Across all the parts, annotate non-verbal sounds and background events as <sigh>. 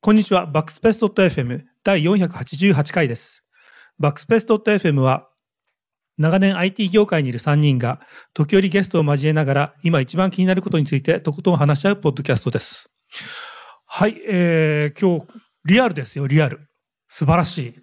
こんにちは。バックスペース .fm 第488回です。バックスペース .fm は長年 IT 業界にいる3人が時折ゲストを交えながら今一番気になることについてとことん話し合うポッドキャストです。はい、えー、今日リアルですよ、リアル。素晴らしい。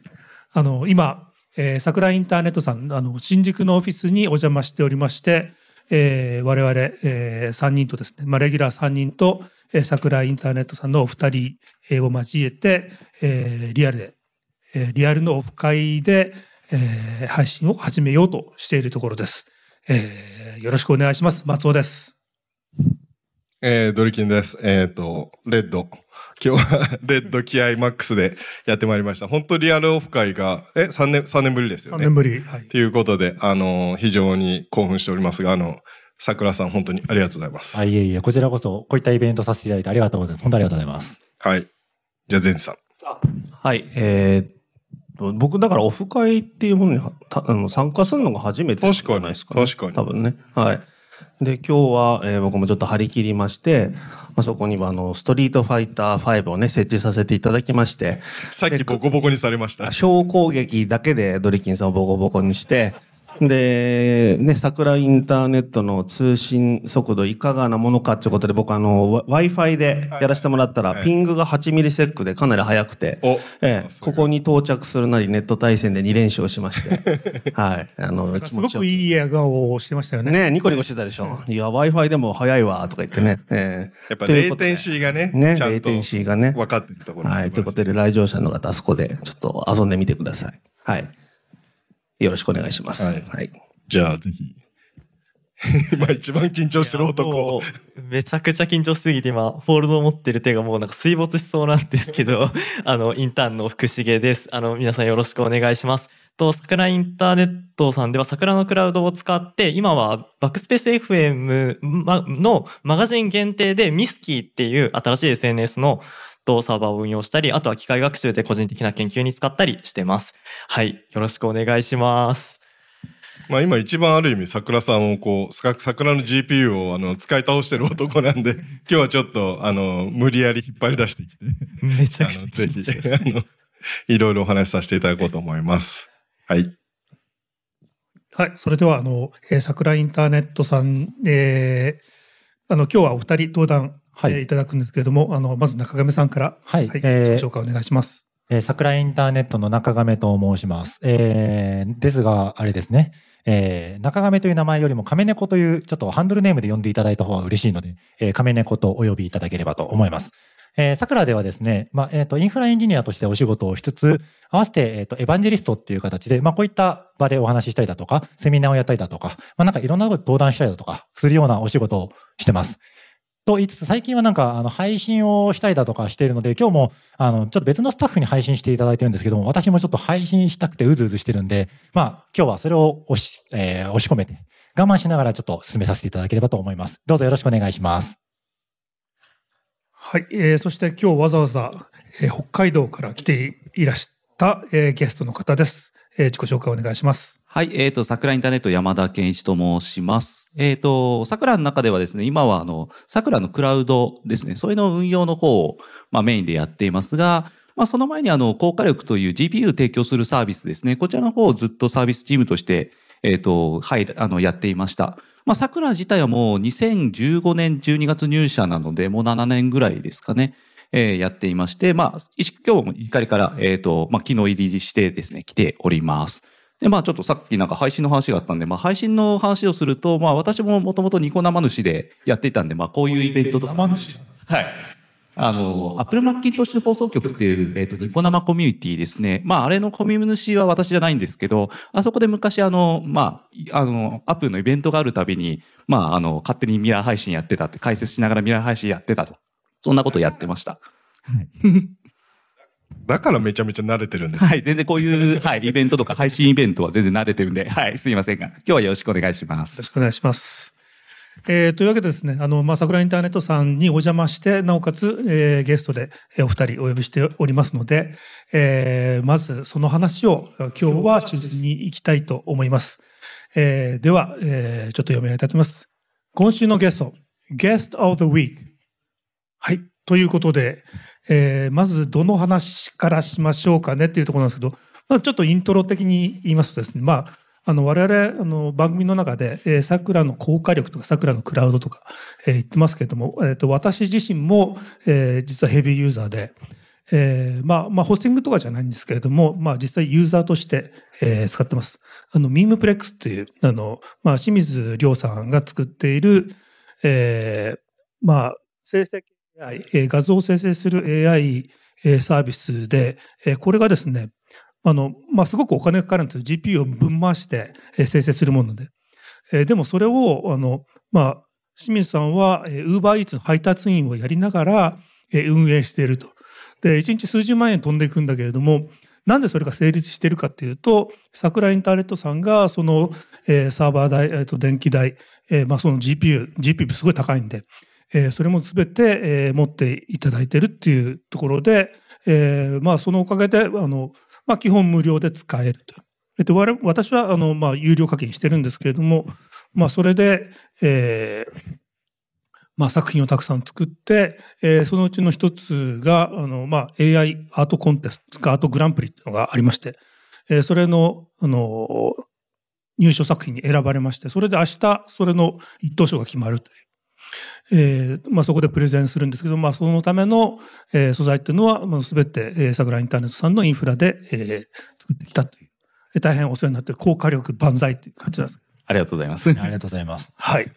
あの、今、えー、桜インターネットさん、あの、新宿のオフィスにお邪魔しておりまして、えー、我々、えー、3人とですね、まあ、レギュラー3人と、えー、桜インターネットさんのお二人えーを交えて、えーリアルで、えーリアルのオフ会で、えー配信を始めようとしているところです。えーよろしくお願いします。松尾です。えー、ドリキンです。えっ、と、レッド。今日はレッド気合マックスでやってまいりました。本当リアルオフ会が、え、3年、三年ぶりですよ3ね。年ぶり。はいということで、あのー非常に興奮しておりますが、あの、桜さん本当にありがとうございます。あ、いえいえ、こちらこそ、こういったイベントさせていただいてありがとうございます。本当ありがとうございます。はい。じゃあ、ゼンツさん。はい、えーっと、僕だからオフ会っていうものにあの参加するのが初めてじゃないですか、ね。確かに多分ね。はい。で、今日は、えー僕もちょっと張り切りまして、あそこにはあの、ストリートファイター5をね、設置させていただきまして、さっきボコボコにされました。小攻撃だけでドリキンさんをボコボコにして、で、ね、桜インターネットの通信速度いかがなものかっていうことで、僕あの、Wi- Wi-Fi でやらせてもらったら、はいピングが8ミリセックでかなり速くて、お、ええここに到着するなりネット対戦で2連勝しまして、<laughs> はい、あの、すごく。いい笑顔をしてましたよね。ねニコニコしてたでしょ。いや、Wi-Fi でも速いわ、とか言ってね。<laughs> えやっぱレイテンシーがね、えね、ちゃんと latency がね。分かってるところはい、ということで、来場者の方、あそこでちょっと遊んでみてください。はい。よろしくお願いします。はいはい。じゃあ、ぜひ。<laughs> 今一番緊張してる男。めちゃくちゃ緊張しすぎて今フォールドを持ってる手がもうなんか水没しそうなんですけど <laughs> あのインターンの福重ですあの皆さんよろしくお願いしますと桜インターネットさんでは桜のクラウドを使って今はバックスペース FM まのマガジン限定でミスキーっていう新しい SNS のとサーバーを運用したりあとは機械学習で個人的な研究に使ったりしてますはいよろしくお願いしますまあ今一番ある意味桜さんをこう、さ桜の GPU をあの使い倒してる男なんで、<laughs> 今日はちょっとあの、無理やり引っ張り出してきて、めちゃくちゃぜひ、あの、いろいろお話しさせていただこうと思います。はい。はい。それでは、あの、えー桜インターネットさん、えーあの、今日はお二人登壇、はいえーいただくんですけれども、あの、まず中亀さんから、はい。はい、えー自己紹介お願いします。えー桜インターネットの中亀と申します。えーですが、あれですね。えー中亀という名前よりも亀猫というちょっとハンドルネームで呼んでいただいた方が嬉しいので、えー亀猫とお呼びいただければと思います。えー、桜ではですね、まあ、えっ、と、インフラエンジニアとしてお仕事をしつつ、合わせて、えっ、と、エヴァンジェリストっていう形で、まあ、こういった場でお話ししたりだとか、セミナーをやったりだとか、まあ、なんかいろんなこと登壇したりだとか、するようなお仕事をしてます。と言いつつ、最近はなんか、あの、配信をしたりだとかしているので、今日も、あの、ちょっと別のスタッフに配信していただいてるんですけども、私もちょっと配信したくてうずうずしてるんで、まあ、今日はそれを押し、えー押し込めて、我慢しながらちょっと進めさせていただければと思います。どうぞよろしくお願いします。はい。えーそして今日わざわざ、えー北海道から来ていらした、えーゲストの方です。えー自己紹介お願いします。はい、えっ、と、桜インターネット山田健一と申します。えっ、と、桜の中ではですね、今はあの、桜のクラウドですね、それの運用の方を、まあ、メインでやっていますが、まあ、その前にあの、高火力という GPU 提供するサービスですね、こちらの方をずっとサービスチームとして、えっ、と、はい、あの、やっていました。まあ、桜自体はもう2015年12月入社なので、もう7年ぐらいですかね。えーやっていまして、まあ、今日も怒りから、えっ、と、まあ、昨日入りしてですね、来ております。で、まあちょっとさっきなんか配信の話があったんで、まあ配信の話をすると、まあ私ももともとニコ生主でやっていたんで、まあこういうイベントとか。生主はい。あの、 Apple Macintosh 放送局っていう、えっ、と、ニコ生コミュニティですね。まああれのコミュニ主は私じゃないんですけど、あそこで昔あの、まあ、あの、 Apple のイベントがあるたびに、まああの、勝手にミラー配信やってたって、解説しながらミラー配信やってたと。そんなことやってました。<laughs> だからめちゃめちゃ慣れてるんです。はい。全然こういう、はい、イベントとか配信イベントは全然慣れてるんで、はい、すいませんが、今日はよろしくお願いしますよろ。しくお願いします。えーというわけでですね、あの、まあ、桜インターネットさんにお邪魔して、なおかつ、えーゲストでえーお二人お呼びしておりますので、えーまずその話を今日は中心に行きたいと思います。えーでは、えーちょっと読み上げたいと思います。今週のゲスト、Guest of the Week。はい。ということで、えーまずどの話からしましょうかねっていうところなんですけど、まずちょっとイントロ的に言いますとですね、まあ、あの我々あの番組の中で、えー、桜の高火力とか桜のクラウドとか、えー言ってますけれども、えーと私自身も、えー実はヘビーユーザーで、えーまあ、まあ、ホスティングとかじゃないんですけれども、まあ、実際ユーザーとして、えー使ってます。あの、ミームプレックスっていう、あの、まあ、清水亮さんが作っている、えーまあ、成 AI、えー画像を生成する AI サービスで、これがですね、あの、まあ、すごくお金がかかるんですよ。GPU をぶん回して、生成するもので。でもそれを、あの、まあ、清水さんは、UberEats の配達員をやりながら、運営していると。で、1日数十万円飛んでいくんだけれども、なんでそれが成立しているかっていうと、桜インターネットさんが、その、サーバー代、電気代、まあ、その GPU、GPU すごい高いんで、えそれも全て、え持っていただいてるっていうところで、えまあ、そのおかげで、あの、まあ、基本無料で使えると。えっと、我々私は、あの、まあ、有料課金してるんですけれども、まあ、それで、えーまあ、作品をたくさん作って、えーそのうちの一つが、あの、まあ、AI アートコンテスト、アートグランプリっていうのがありまして、えーそれの、あの、入賞作品に選ばれまして、それで明日、それの一等賞が決まるという。えーまあ、そこでプレゼンするんですけど、まあ、そのための、えー素材っていうのは、まあ、全て、えー、桜インターネットさんのインフラで、えー作ってきたという、えー大変お世話になっている高火力万歳という感じなんです。ありがとうございます。ありがとうございます。はい。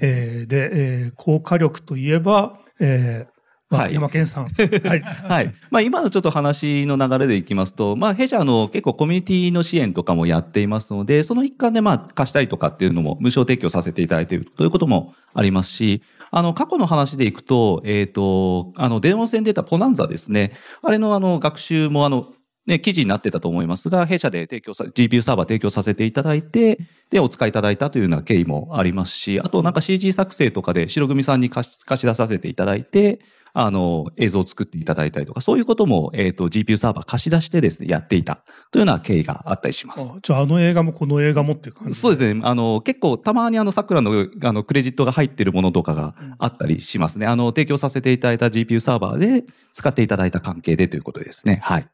えーで、えー高火力といえば、えーまあはい山健さん。<laughs> はい。はい。まあ今のちょっと話の流れでいきますと、まあ弊社の結構コミュニティの支援とかもやっていますので、その一環でまあ貸したりとかっていうのも無償提供させていただいているということもありますし、あの過去の話でいくと、えっ、と、あの電話線で出たポナンザですね。あれのあの学習もあの、ね、記事になってたと思いますが、弊社で提供さ、GPU サーバー提供させていただいて、で、お使いいただいたというような経緯もありますし、あとなんか CG 作成とかで白組さんに貸し出させていただいて、あの、映像を作っていただいたりとか、そういうことも、えっ、と、GPU サーバー貸し出してですね、やっていたというような経緯があったりします。あじゃあ、あの映画もこの映画もっていう感じそうですね。あの、結構、たまにあの、桜の、あの、クレジットが入ってるものとかがうんあったりしますね。あの、提供させていただいた GPU サーバーで使っていただいた関係でということですね。はい。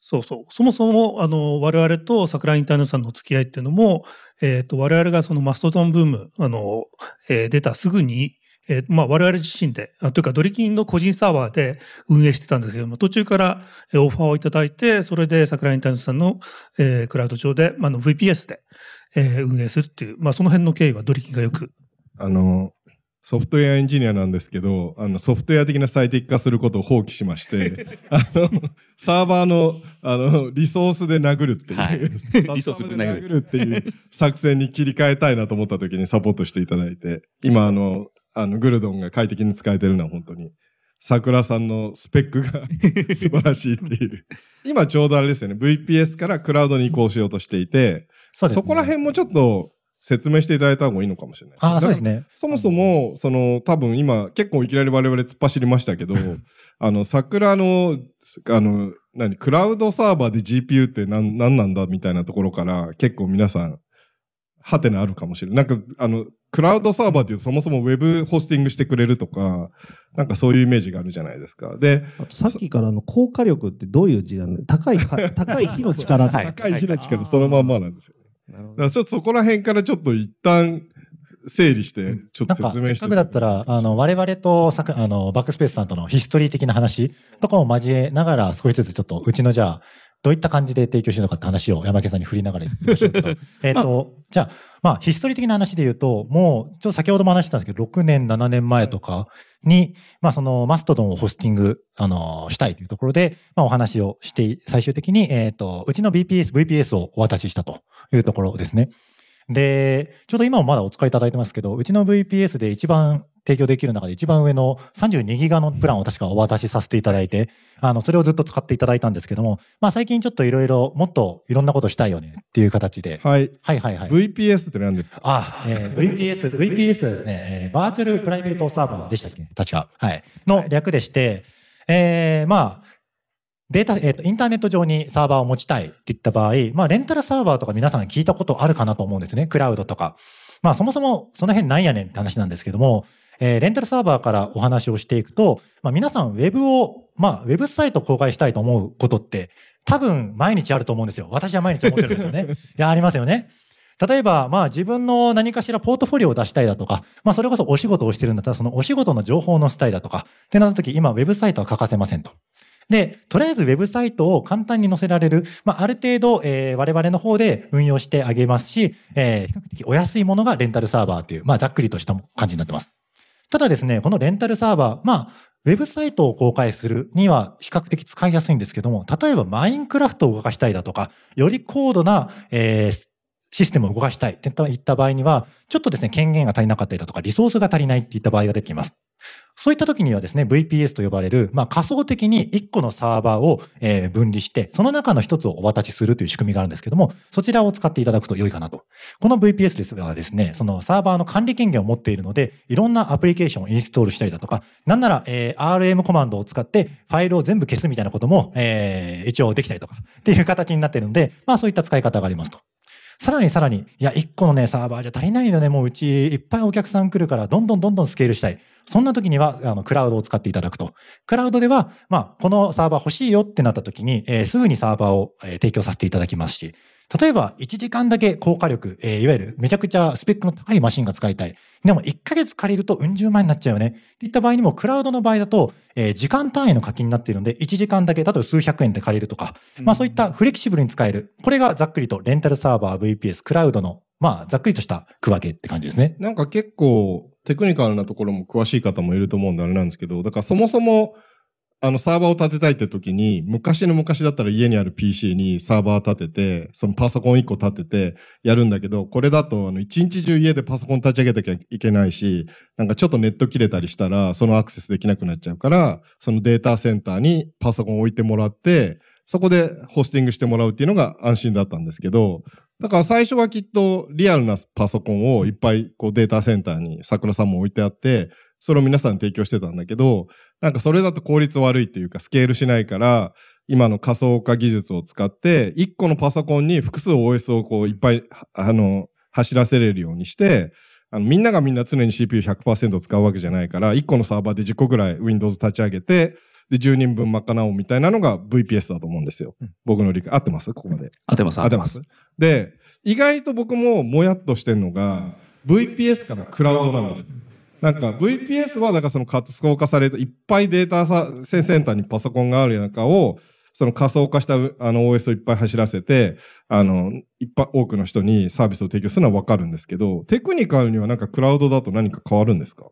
そうそう。そもそも、あの、我々と桜インターネットさんのお付き合いっていうのも、えっ、と、我々がそのマストドンブーム、あの、えー出たすぐに、えーまあ、我々自身で、あというか、ドリキンの個人サーバーで運営してたんですけども、途中からえーオファーをいただいて、それで桜インターネットさんの、えークラウド上で、まあ、あの VPS で、えー運営するっていう、まあ、その辺の経緯はドリキンがよく。あの、ソフトウェアエンジニアなんですけど、あの、ソフトウェア的な最適化することを放棄しまして、<laughs> あの、サーバーの、あの、リソースで殴るっていう、はい。<laughs> リソースで殴るっていう作戦に切り替えたいなと思った時にサポートしていただいて、今、あの、あの、グルドンが快適に使えてるのは本当に、桜さんのスペックが <laughs> 素晴らしいっていう。今ちょうどあれですよね、VPS からクラウドに移行しようとしていて、そね。そこら辺もちょっと説明していただいた方がいいのかもしれないああ、そうですね。ね。そもそも、その、多分今、結構いきなり我々突っ走りましたけど、あの、桜の、あの、何、クラウドサーバーで GPU って何何なんだみたいなところから、結構皆さん、ハテナあるかもしれない。なんか、あの、クラウドサーバーっていうとそもそもウェブホスティングしてくれるとか、なんかそういうイメージがあるじゃないですか。で、あとさっきからの高火力ってどういう字なの高いか、<laughs> 高い火の力。はい高い開きからそのまんまなんですよ。なるほどだからちょっとそこら辺からちょっと一旦整理して、ちょっと説明してせっだったら、あの、我々とさく、あの、バックスペースさんとのヒストリー的な話とかも交えながら、少しずつちょっと、うちのじゃあ、どういった感じで提供してるのかって話を山家さんに振りながら言ってみましょうけど、<laughs> えっと、じゃあ、まあ、ヒストリー的な話で言うと、もう、ちょっと先ほども話したんですけど、6年、7年前とかに、まあ、その、マストドンをホスティング、あの、したいというところで、まあ、お話をして、最終的に、えっと、うちの BPS、VPS をお渡ししたというところですね。で、ちょうど今もまだお使いいただいてますけど、うちの VPS で一番提供できる中で一番上の32ギガのプランを確かお渡しさせていただいて、あの、それをずっと使っていただいたんですけども、まあ最近ちょっといろいろもっといろんなことしたいよねっていう形で、はい。はいはいはい。VPS って何ですか？あ、えー VPS、VPS ですね、えーバーチャルプライベートサーバーでしたっけ？確か。はい。の略でして、えーまあ、データ、えっ、と、インターネット上にサーバーを持ちたいって言った場合、まあ、レンタルサーバーとか皆さん聞いたことあるかなと思うんですね。クラウドとか。まあそもそもその辺なんやねんって話なんですけども、えーレンタルサーバーからお話をしていくと、まあ皆さんウェブを、まあウェブサイト公開したいと思うことって多分毎日あると思うんですよ。私は毎日思ってるんですよね。<laughs> いや、ありますよね。例えば、まあ自分の何かしらポートフォリオを出したいだとか、まあそれこそお仕事をしてるんだったら、そのお仕事の情報を載せたいだとか、ってなった時、今ウェブサイトは欠かせませんと。で、とりあえずウェブサイトを簡単に載せられる、まあある程度、えー我々の方で運用してあげますし、えー比較的お安いものがレンタルサーバーという、まあざっくりとした感じになってます。ただですね、このレンタルサーバー、まあ、ウェブサイトを公開するには比較的使いやすいんですけども、例えばマインクラフトを動かしたいだとか、より高度な、えーシステムを動かしたいといった場合には、ちょっとですね、権限が足りなかったりだとか、リソースが足りないっていった場合が出てきます。そういった時にはですね、VPS と呼ばれる、まあ、仮想的に1個のサーバーを、え分離して、その中の1つをお渡しするという仕組みがあるんですけども、そちらを使っていただくと良いかなと。この VPS ですがですね、そのサーバーの管理権限を持っているので、いろんなアプリケーションをインストールしたりだとか、なんなら、え RM コマンドを使ってファイルを全部消すみたいなことも、え一応できたりとか、っていう形になっているので、まあそういった使い方がありますと。さらにさらに、いや、1個のね、サーバーじゃ足りないのね、もううちいっぱいお客さん来るから、どんどんどんどんスケールしたい。そんな時には、あの、クラウドを使っていただくと。クラウドでは、まあ、このサーバー欲しいよってなった時に、えーすぐにサーバーを、え提供させていただきますし、例えば、1時間だけ高火力、えーいわゆるめちゃくちゃスペックの高いマシンが使いたい。でも、1ヶ月借りるとうん十万になっちゃうよね。っていった場合にも、クラウドの場合だと、えー時間単位の課金になっているので、1時間だけ、例えば数百円で借りるとか、まあそういったフレキシブルに使える。これがざっくりとレンタルサーバー、VPS、クラウドの、まあざっくりとした区分けって感じですね。なんか結構テクニカルなところも詳しい方もいると思うんであれなんですけど、だからそもそもあのサーバーを立てたいって時に、昔の昔だったら家にある PC にサーバー立てて、そのパソコン1個立ててやるんだけど、これだとあの一日中家でパソコン立ち上げなきゃいけないし、なんかちょっとネット切れたりしたら、そのアクセスできなくなっちゃうから、そのデータセンターにパソコンを置いてもらって、そこでホスティングしてもらうっていうのが安心だったんですけど、だから最初はきっとリアルなパソコンをいっぱいこうデータセンターに桜さんも置いてあって、それを皆さん提供してたんだけど、なんかそれだと効率悪いっていうかスケールしないから、今の仮想化技術を使って、1個のパソコンに複数 OS をこういっぱい、あの、走らせれるようにして、あのみんながみんな常に CPU100% 使うわけじゃないから、1個のサーバーで10個ぐらい Windows 立ち上げて、で、10人分賄おうみたいなのが VPS だと思うんですよ。僕の理解。合ってます？ここまで。当てます、合ってます？で、意外と僕ももやっとしてるのが、VPS からクラウドなんです。なんか VPS はだからその仮想化されたいっぱいデータセンターにパソコンがある中をその仮想化したあの OS をいっぱい走らせてあのいっぱい多くの人にサービスを提供するのはわかるんですけどテクニカルにはなんかクラウドだと何か変わるんですか？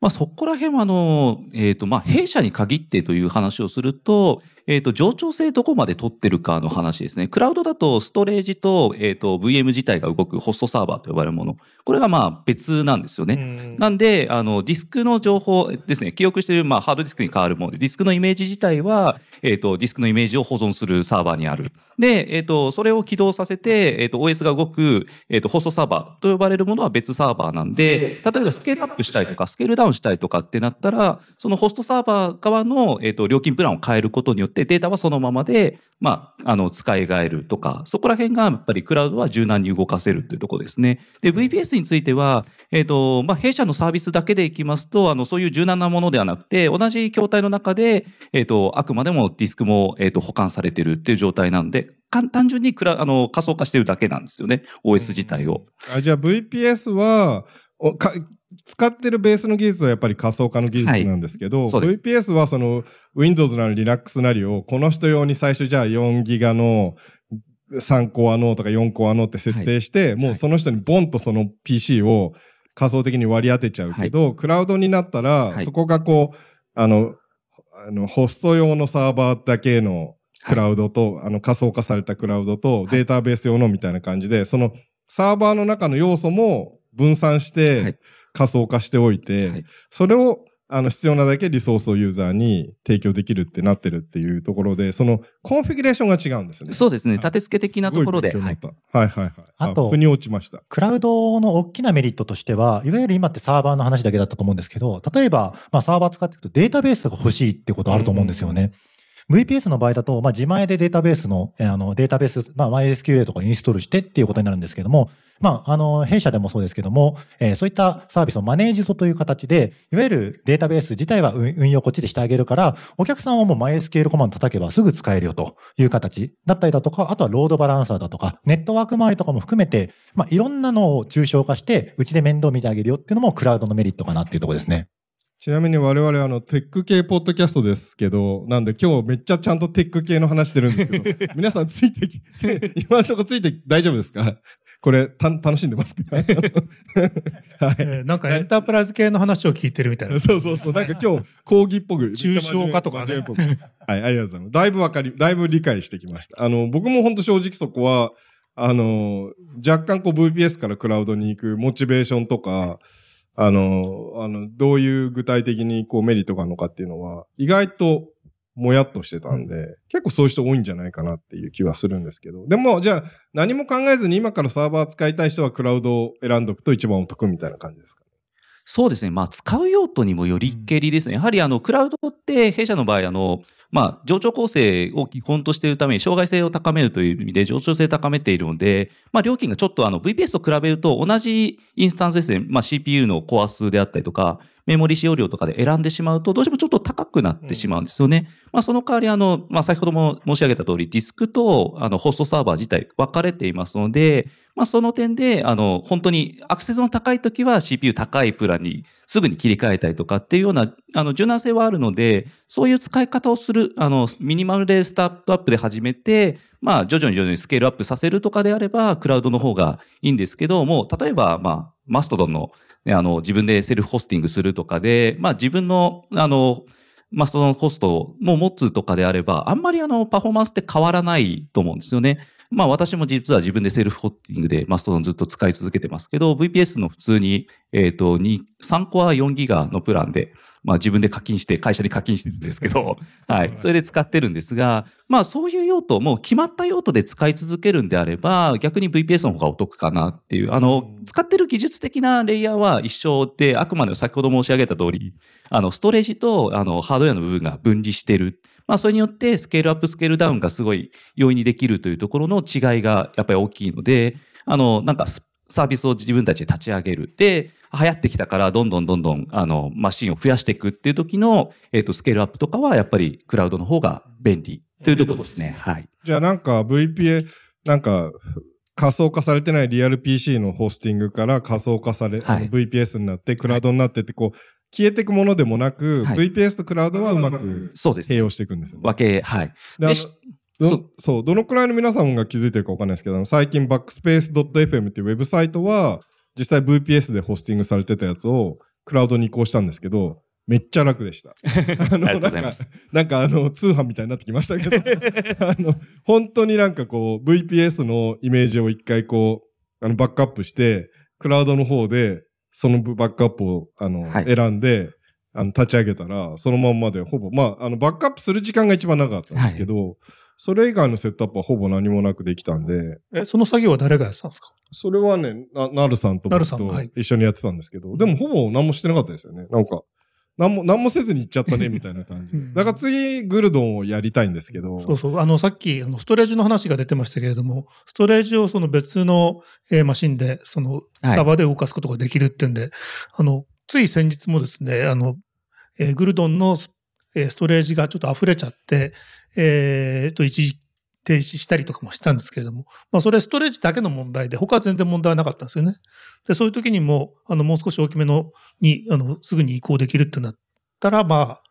まあ、そこら辺は、あの、えっ、と、まあ、弊社に限ってという話をすると、えっ、と、冗長性どこまで取ってるかの話ですね。クラウドだと、ストレージと、えっ、と、VM 自体が動くホストサーバーと呼ばれるもの。これが、まあ、別なんですよね。なんで、あの、ディスクの情報ですね、記憶している、まあ、ハードディスクに変わるもので、ディスクのイメージ自体は、えっ、と、ディスクのイメージを保存するサーバーにある。で、えっ、と、それを起動させて、えっ、と、OS が動く、えっ、と、ホストサーバーと呼ばれるものは別サーバーなんで、例えばスケールアップしたいとか、スケールダウンしたいとかってなったら、そのホストサーバー側の、えっ、と、料金プランを変えることによって、データはそのままで、まあ、あの、使い替えるとか、そこら辺がやっぱりクラウドは柔軟に動かせるというところですね。で、VPS については、えっ、と、まあ、弊社のサービスだけでいきますと、あの、そういう柔軟なものではなくて、同じ筐体の中で、えっ、と、あくまでもディスクも、えっ、と、保管されてるっていう状態なので、か単純にクラあの仮想化してるだけなんですよね、OS 自体を。あじゃあ VPS はおか使ってるベースの技術はやっぱり仮想化の技術なんですけど、はい VPS はその Windows なり Linux なりをこの人用に最初じゃあ4ギガの3コアのとか4コアのって設定して、もうその人にボンとその PC を仮想的に割り当てちゃうけど、クラウドになったら、はい。そこがこうあのあのホスト用のサーバーだけのクラウドと、あの仮想化されたクラウドとデータベース用のみたいな感じで、そのサーバーの中の要素も分散しはてい。仮想化しておいて、はい。それをあの必要なだけリソースをユーザーに提供できるってなってるっていうところで、そのコンフィギュレーションが違うんですよね。そうですね、はい立て付け的なところで。はいはいはいはい。あと腑に落ちました。クラウドの大きなメリットとしては、いわゆる今ってサーバーの話だけだったと思うんですけど、例えば、まあ、サーバー使っていくとデータベースが欲しいってことあると思うんですよね。VPS の場合だと、まあ、自前でデータベースの、あの、データベース、まあ、YSQL とかインストールしてっていうことになるんですけども、まあ、あの、弊社でもそうですけども、えーそういったサービスをマネージドという形で、いわゆるデータベース自体は運運用こっちでしてあげるから、お客さんはもう MySQL コマンド叩けばすぐ使えるよという形だったりだとか、あとはロードバランサーだとか、ネットワーク周りとかも含めて、まあ、いろんなのを抽象化して、うちで面倒見てあげるよっていうのもクラウドのメリットかなっていうところですね。ちなみに我々あのテック系ポッドキャストですけど、なんで今日めっちゃちゃんとテック系の話してるんですけど、<laughs> 皆さんついてき、つ <laughs> 今のところついて大丈夫ですか？これた楽しんでますか？<laughs> はい。えーなんかエンタープライズ系の話を聞いてるみたいな。そうそうそう。なんか今日、講義っぽく。抽象化とかねはい、ありがとうございます。だいぶわかり、だいぶ理解してきました。あの、僕も本当正直そこは、あの、若干こう VPS からクラウドに行くモチベーションとか、あの、あの、どういう具体的にこうメリットがあるのかっていうのは、意外ともやっとしてたんで、結構そういう人多いんじゃないかなっていう気はするんですけど。でも、じゃあ何も考えずに今からサーバー使いたい人はクラウドを選んどくと一番お得みたいな感じですかそうですね。まあ、使う用途にもよりけりですね。やはり、あの、クラウドって、弊社の場合、あの、まあ、上長構成を基本としているために、障害性を高めるという意味で、上長性を高めているので、まあ、料金がちょっと、あの、VPS と比べると、同じインスタンスですね。まあ、CPU のコア数であったりとか、メモリ使用量とかで選んでしまうと、どうしてもちょっと高くなってしまうんですよね。まあ、その代わり、あの、まあ、先ほども申し上げた通り、ディスクと、あの、ホストサーバー自体分かれていますので、まあ、その点で、あの、本当にアクセスの高いときは CPU 高いプランにすぐに切り替えたりとかっていうような、あの、柔軟性はあるので、そういう使い方をする、あの、ミニマルでスタートアップで始めて、まあ、徐々に徐々にスケールアップさせるとかであれば、クラウドの方がいいんですけども、例えば、まあ、マストドンの、ね、あの、自分でセルフホスティングするとかで、まあ、自分の、あの、マストドンホストも持つとかであれば、あんまりあの、パフォーマンスって変わらないと思うんですよね。まあ私も実は自分でセルフホスティングでマストドンずっと使い続けてますけど、VPS の普通に、えっ、と、2 3コア4ギガのプランで、まあ自分で課金して、会社に課金してるんですけど、<laughs> はい。それで使ってるんですが、まあそういう用途、もう決まった用途で使い続けるんであれば、逆に VPS の方がお得かなっていう、あの、使ってる技術的なレイヤーは一緒で、あくまで先ほど申し上げた通り、あの、ストレージと、あの、ハードウェアの部分が分離してる。まあ、それによって、スケールアップ、スケールダウンがすごい容易にできるというところの違いがやっぱり大きいので、あの、なんかス、サービスを自分たちで立ち上げる。で、流行ってきたから、どんどんどんどん、あの、マシンを増やしていくっていう時の、えっ、と、スケールアップとかは、やっぱりクラウドの方が便利というところですね。はい。じゃあなんか VPA、なんか仮想化されてないリアル PC のホスティングから仮想化され、はい VPS になってクラウドになってってこう消えていくものでもなく、はい VPS とクラウドはうまくそうですね。併用していくんですよね。分け、はい。でどそうどのくらいの皆さんが気づいてるかわかんないですけど、最近 backspace.fm っていうウェブサイトは実際 VPS でホスティングされてたやつをクラウドに移行したんですけど、めっちゃ楽でした。<laughs> あのありがとうございます。なんかあの通販みたいになってきましたけど <laughs> あの本当になんかこう VPS のイメージを一回こうあのバックアップしてクラウドの方でそのバックアップをあの、はい選んであの立ち上げたらそのまんまでほぼまああのバックアップする時間が一番長かったんですけど、それ以外のセットアップはほぼ何もなくできたんで。え、その作業は誰がやってたんですか？それはねななるさんと僕と一緒にやってたんですけど、でもほぼ何もしてなかったですよね。なんか何も何もせずに行っちゃったねみたいな感じ。うん。だから次グルドンをやりたいんですけど。そうそう。あの、さっき、あの、ストレージの話が出てましたけれども、ストレージをその別の、えーマシンで、その、はい。サーバーで動かすことができるっていうんで、あの、つい先日もですね、あの、えーグルドンのス,、えーストレージがちょっと溢れちゃって、えーと、一時停止したりとかもしたんですけれども、まあ、それストレージだけの問題で、他は全然問題はなかったんですよね。で、そういう時にも、あの、もう少し大きめのに、あの、すぐに移行できるってなったら、まあ、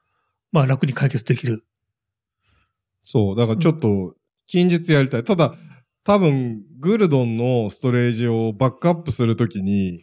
まあ、楽に解決できる。そう、だからちょっと近日やりたい。ただ、多分、グルドンのストレージをバックアップするときに、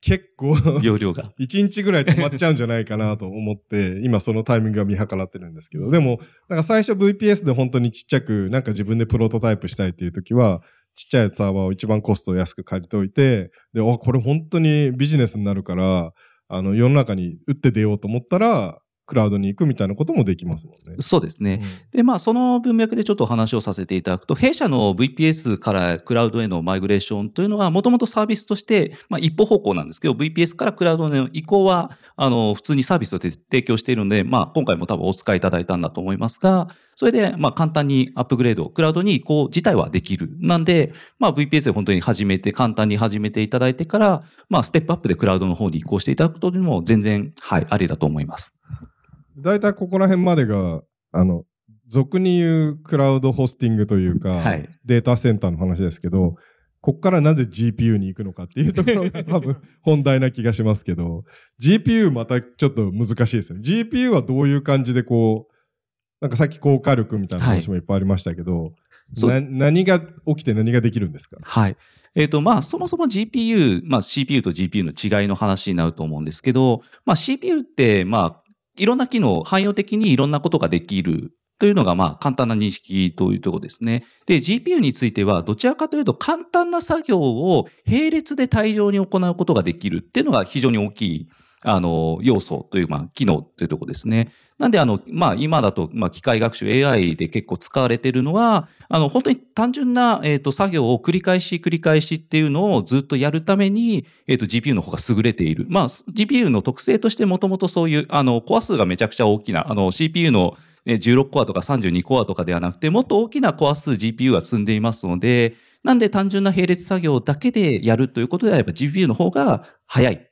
結構、容量が。<laughs> 1日ぐらい止まっちゃうんじゃないかなと思って、今そのタイミングが見計らってるんですけど、でも、なんか最初 VPS で本当にちっちゃく、なんか自分でプロトタイプしたいっていうときは、ちっちゃいサーバーを一番コストを安く借りておいて、で、あ、これ本当にビジネスになるから、あの、世の中に打って出ようと思ったら、クラウドに行くみたいなこともできますもんね。そうですね。うんで、まあ、その文脈でちょっとお話をさせていただくと、弊社の VPS からクラウドへのマイグレーションというのは、もともとサービスとして、まあ、一歩方向なんですけど、VPS からクラウドへの移行は、あの、普通にサービスとして提供しているので、まあ、今回も多分お使いいただいたんだと思いますが、それで、まあ、簡単にアップグレード、クラウドに移行自体はできる。なんで、まあ、VPS で本当に始めて、簡単に始めていただいてから、まあ、ステップアップでクラウドの方に移行していただくことにも全然、はい、ありだと思います。大体ここら辺までが、あの、俗に言うクラウドホスティングというか、はいデータセンターの話ですけど、ここからなぜ GPU に行くのかっていうところが <laughs> 多分本題な気がしますけど、GPU またちょっと難しいですよね。GPU はどういう感じでこう、なんかさっき高火力みたいな話もいっぱいありましたけど、そうな何が起きて何ができるんですか？はい。えっ、と、まあ、そもそも GPU、まあ、CPU と GPU の違いの話になると思うんですけど、まあ、CPU って、まあ、いろんな機能、汎用的にいろんなことができるというのが、まあ、簡単な認識というところですね。で、GPU については、どちらかというと、簡単な作業を並列で大量に行うことができるっていうのが非常に大きい、あの、要素という、まあ、機能というところですね。なんで、あの、まあ、今だと、まあ、機械学習 AI で結構使われているのは、あの、本当に単純な、えっ、と、作業を繰り返し繰り返しっていうのをずっとやるために、えっ、と、GPU の方が優れている。まあ、GPU の特性としてもともとそういう、あの、コア数がめちゃくちゃ大きな、あの、CPU の16コアとか32コアとかではなくて、もっと大きなコア数 GPU が積んでいますので、なんで単純な並列作業だけでやるということであれば GPU の方が早い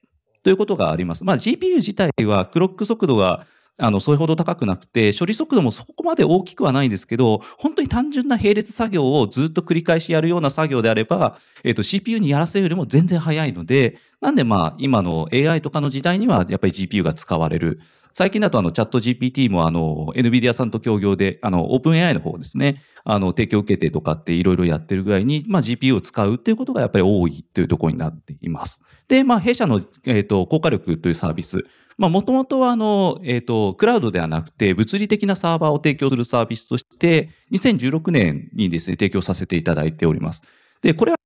ということがあります。まあ GPU 自体はクロック速度があの、それほど高くなくて、処理速度もそこまで大きくはないんですけど、本当に単純な並列作業をずっと繰り返しやるような作業であれば、えっ、と、CPU にやらせるよりも全然早いので、なんでまあ、今の AI とかの時代にはやっぱり GPU が使われる。最近だとあの、チャット GPT もあの、NVIDIA さんと協業で、あの、OpenAI の方ですね、あの、提供を受けてとかっていろいろやってるぐらいに、まあ GPU を使うっていうことがやっぱり多いというところになっています。で、まあ弊社の、えっ、と、高火力というサービス。まあもともとはあの、えっ、と、クラウドではなくて物理的なサーバーを提供するサービスとして、2016年にですね、提供させていただいております。で、これは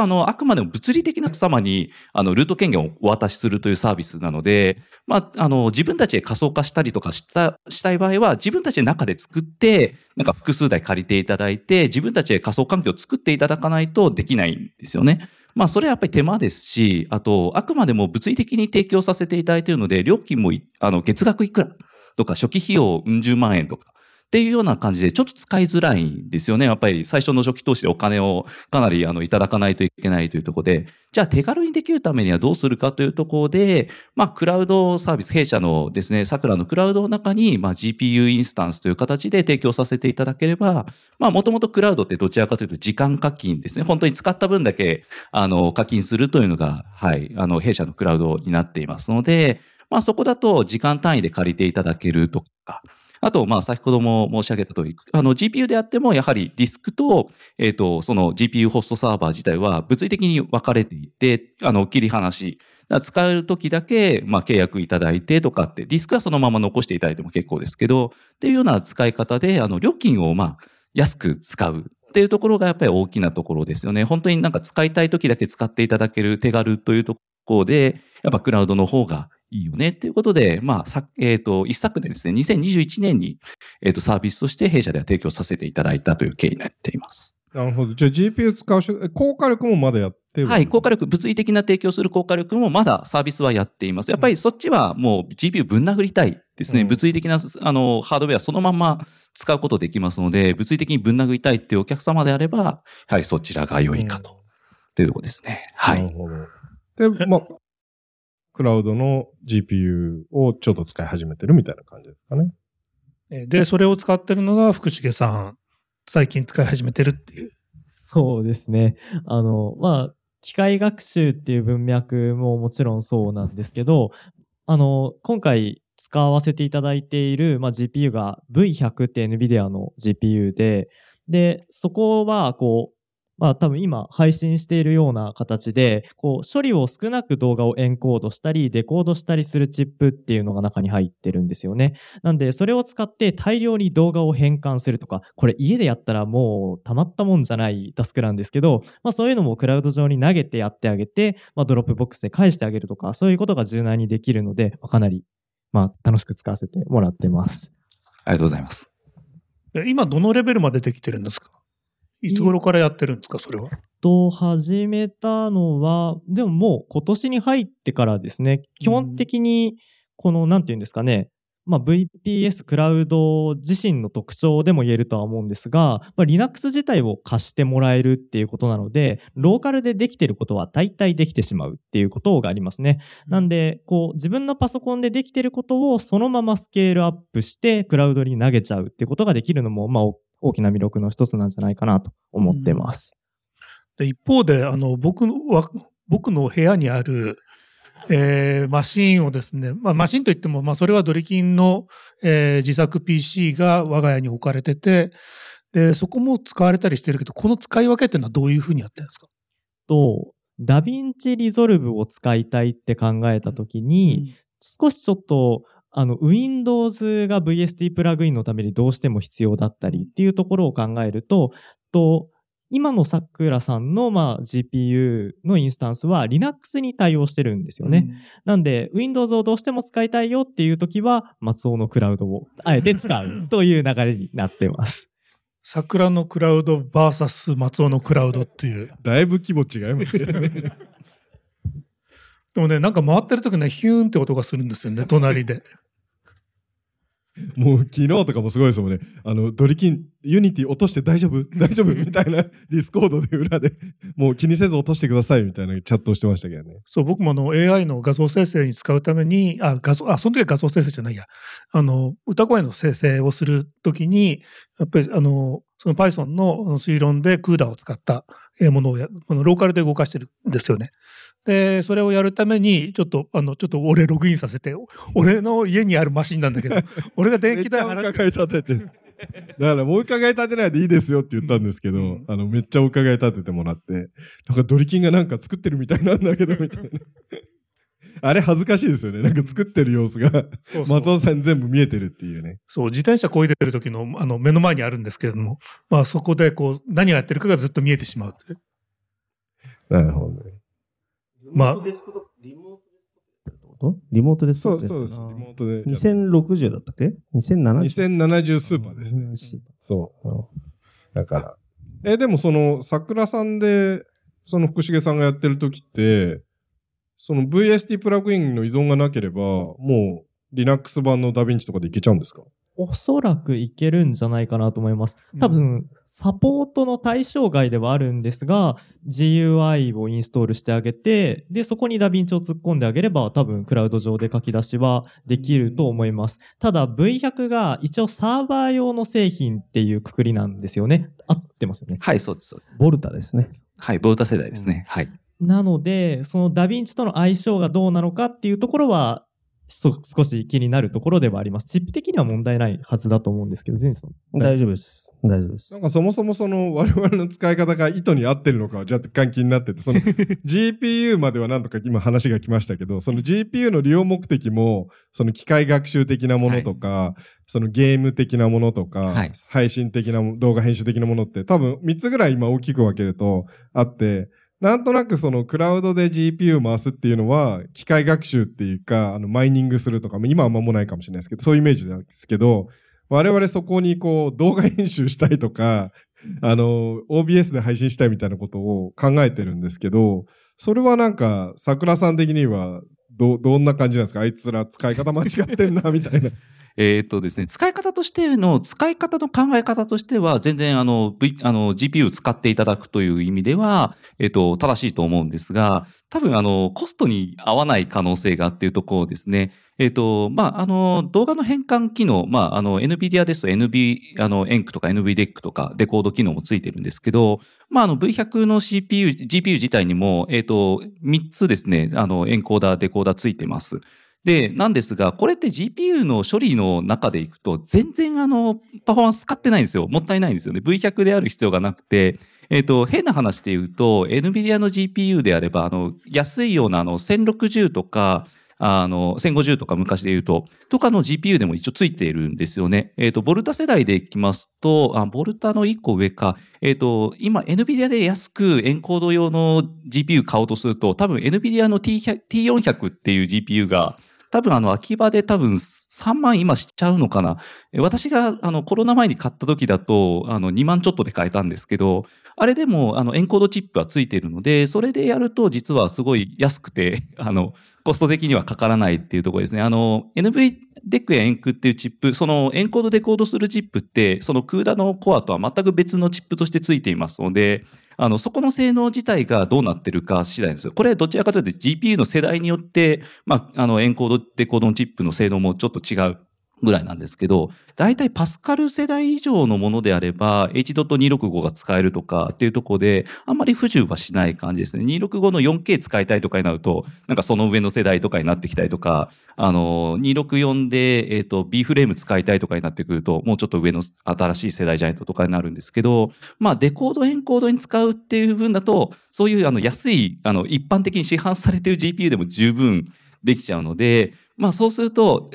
あの、あくまでも物理的な様に、あの、ルート権限をお渡しするというサービスなので、まあ、あの、自分たちで仮想化したりとかした、したい場合は、自分たちで中で作って、なんか複数台借りていただいて、自分たちで仮想環境を作っていただかないとできないんですよね。まあ、それはやっぱり手間ですし、あと、あくまでも物理的に提供させていただいているので、料金も、あの、月額いくらとか、初期費用うん十万円とか、っていうような感じで、ちょっと使いづらいんですよね。やっぱり最初の初期投資でお金をかなりあのいただかないといけないというところで、じゃあ手軽にできるためにはどうするかというところで、まあ、クラウドサービス、弊社のですね、桜のクラウドの中に、まあ、GPU インスタンスという形で提供させていただければ、まあ、もともとクラウドってどちらかというと時間課金ですね。本当に使った分だけ、あの、課金するというのが、はい、あの、弊社のクラウドになっていますので、まあ、そこだと時間単位で借りていただけるとか、あと、まあ、先ほども申し上げた通り、あの、GPU であっても、やはりディスクと、えっ、と、その GPU ホストサーバー自体は物理的に分かれていて、あの、切り離し、使える時だけ、まあ、契約いただいてとかって、ディスクはそのまま残していただいても結構ですけど、っていうような使い方で、あの、料金を、まあ、安く使うっていうところがやっぱり大きなところですよね。本当になんか使いたい時だけ使っていただける手軽というところで、やっぱクラウドの方がいいよねっていうことで、まあ、さえっ、と、一昨年ですね、2021年に、えっ、と、サービスとして弊社では提供させていただいたという経緯になっています。なるほど。じゃあ GPU 使うし、え高火力もまだやってるはい、高火力、物理的な提供する高火力もまだサービスはやっています。やっぱりそっちはもう GPU ぶん殴りたいですね。うん物理的なあのハードウェアそのまま使うことできますので、物理的にぶん殴りたいっていうお客様であれば、やはりそちらが良いかと。というところですね。は。ないるほど。で、まあ、クラウドの GPU をちょっと使い始めてるみたいな感じですかね。えーで、それを使ってるのが福重さん、最近使い始めてるっていう。そうですね。あの、まあ、機械学習っていう文脈ももちろんそうなんですけど、あの、今回使わせていただいている、まあ、GPU が V100 って NVIDIA の GPU で、で、そこは、こう、まあ多分今配信しているような形で、こう処理を少なく動画をエンコードしたり、デコードしたりするチップっていうのが中に入ってるんですよね。なんで、それを使って大量に動画を変換するとか、これ家でやったらもうたまったもんじゃないタスクなんですけど、まあそういうのもクラウド上に投げてやってあげて、まあ Dropbox で返してあげるとか、そういうことが柔軟にできるので、まあかなり、まあ楽しく使わせてもらってます。ありがとうございます。え今どのレベルまでできてるんですか？いつ頃からやってるんですかそれは？と始めたのは、でももう今年に入ってからですね、基本的に、この、なんていうんですかね、まあ、VPS クラウド自身の特徴でも言えるとは思うんですが、まあ、Linux 自体を貸してもらえるっていうことなので、ローカルでできてることは大体できてしまうっていうことがありますね。なんで、こう、自分のパソコンでできてることをそのままスケールアップしてクラウドに投げちゃうっていうことができるのも、まあ、大きな魅力の一つなんじゃないかなと思ってます。で一方で、あの、僕のわ僕の部屋にある、えーマシンをですね、まあ、マシンといっても、まあ、それはドリキンの、えー自作 PC が我が家に置かれてて、で、そこも使われたりしてるけど、この使い分けっていうのはどういうふうにやってるんですか？と、 DaVinci Resolve を使いたいって考えたときに、少しちょっと、あの、Windows が VST プラグインのためにどうしても必要だったりっていうところを考えると、と今のさくらさんの、まあ、GPU のインスタンスは Linux に対応してるんですよね。なんで、Windows をどうしても使いたいよっていうときは、松尾のクラウドをあえて使うという流れになってます。桜のクラウド VS 松尾のクラウドっていう。だいぶ規模違いますけどね。でもね、なんか回ってる時ね、ヒューンって音がするんですよね、隣で。<laughs> もう昨日とかもすごいですもんね。あの、ドリキン、 Unity 落として大丈夫？<laughs> 大丈夫？みたいな Discord で裏で、もう気にせず落としてくださいみたいなチャットをしてましたけどね。そう、僕もあの AI の画像生成に使うために、あ、画像、あ、その時は画像生成じゃないや。あの、歌声の生成をするときに、やっぱりあの、その Python の推論で CUDA を使ったえーものをや、このローカルで動かしてるんですよね。で、それをやるために、ちょっと、あの、ちょっと俺ログインさせて、俺の家にあるマシンなんだけど、<laughs> 俺が電気代払って、立てて。だからもう伺い立てないでいいですよって言ったんですけど、うんあの、めっちゃお伺い立ててもらって、なんかドリキンがなんか作ってるみたいなんだけど、みたいな。<laughs> あれ恥ずかしいですよね。なんか作ってる様子が、そうそう松尾さんに全部見えてるっていうね。そう、自転車こいでる時の、あの、目の前にあるんですけれども、まあそこでこう、何をやってるかがずっと見えてしまうという。なるほどね。まあリモートでそうそうです。リモートでやって。2060だったっけ ?2070? 2070スーパーですね。そう。だから。え、でもその、桜さんで、その福重さんがやってる時って、その VST プラグインの依存がなければ、もう Linux 版のダヴィンチとかでいけちゃうんですか？おそらくいけるんじゃないかなと思います。多分、サポートの対象外ではあるんですが、GUI をインストールしてあげて、で、そこにダヴィンチを突っ込んであげれば、多分、クラウド上で書き出しはできると思います。ただ、V100 が一応サーバー用の製品っていうくくりなんですよね。合ってますよね。はい、そうです、そうです。ボルタですね。はい、ボルタ世代ですね。はい。なので、そのダヴィンチとの相性がどうなのかっていうところは、そ少し気になるところではあります。チップ的には問題ないはずだと思うんですけど、ゼンさん。大丈夫です。大丈夫ですなん。かそもそもその <laughs> 我々の使い方が意図に合ってるのかは若干気になってて、その <laughs> GPU まではなんとか今話が来ましたけど、その GPU の利用目的も、その機械学習的なものとか、そのゲーム的なものとか、はい配信的なも動画編集的なものって多分3つぐらい今大きく分けるとあって、なんとなくそのクラウドで GPU 回すっていうのは機械学習っていうか、あのマイニングするとか、今は間もないかもしれないですけど、そういうイメージなんですけど、我々そこにこう動画編集したいとか、あの、OBS で配信したいみたいなことを考えてるんですけど、それはなんか、桜さん的にはど、どんな感じなんですか？あいつら使い方間違ってんな、みたいな。<laughs> えーっとですね、使い方としての、使い方の考え方としては、全然あの、v、あの、GPU 使っていただくという意味では、えーっと、正しいと思うんですが、多分あの、コストに合わない可能性がっていうところですね。えーと、まあ、あの、動画の変換機能、まあ、あの、NVIDIA ですと NV、あの、エンクとか NVDEC とかデコード機能もついてるんですけど、まあ、あの、V100 の CPU、GPU 自体にも、えーと、3つですね、あの、エンコーダー、デコーダーついてます。で、なんですが、これって GPU の処理の中でいくと、全然あの、パフォーマンス使ってないんですよ。もったいないんですよね。V100 である必要がなくて、えっ、と、変な話で言うと、NVIDIA の GPU であれば、あの、安いようなあの、1060とか、あの、1050とか昔で言うと、とかの GPU でも一応ついているんですよね。えっ、と、ボルタ世代でいきますと、あ、ボルタの1個上か、えっ、と、今、NVIDIA で安くエンコード用の GPU 買おうとすると、多分 NVIDIA の T400 っていう GPU が、多分あの、秋葉で多分3万今しちゃうのかな。私があの、コロナ前に買った時だと、あの、2万ちょっとで買えたんですけど、あれでも、あの、エンコードチップはついているので、それでやると実はすごい安くて、<laughs> あの、コスト的にはかからないっていうところですね。あの、NVDEC やエンクっていうチップ、そのエンコードデコードするチップって、そのクーダのコアとは全く別のチップとしてついていますので、あの、そこの性能自体がどうなってるか次第です。これどちらかというと GPU の世代によって、まあ、あの、エンコードデコードのチップの性能もちょっと違うぐらいなんですけど、大体パスカル世代以上のものであれば、H.265 が使えるとかっていうところで、あんまり不自由はしない感じですね。265の 4K 使いたいとかになると、なんかその上の世代とかになってきたりとか、あの、264で、えっ、と、B フレーム使いたいとかになってくると、もうちょっと上の新しい世代じゃないととかになるんですけど、まあ、デコード、エンコードに使うっていう分だと、そういうあの安い、あの、一般的に市販されてる GPU でも十分できちゃうので、まあ、そうすると、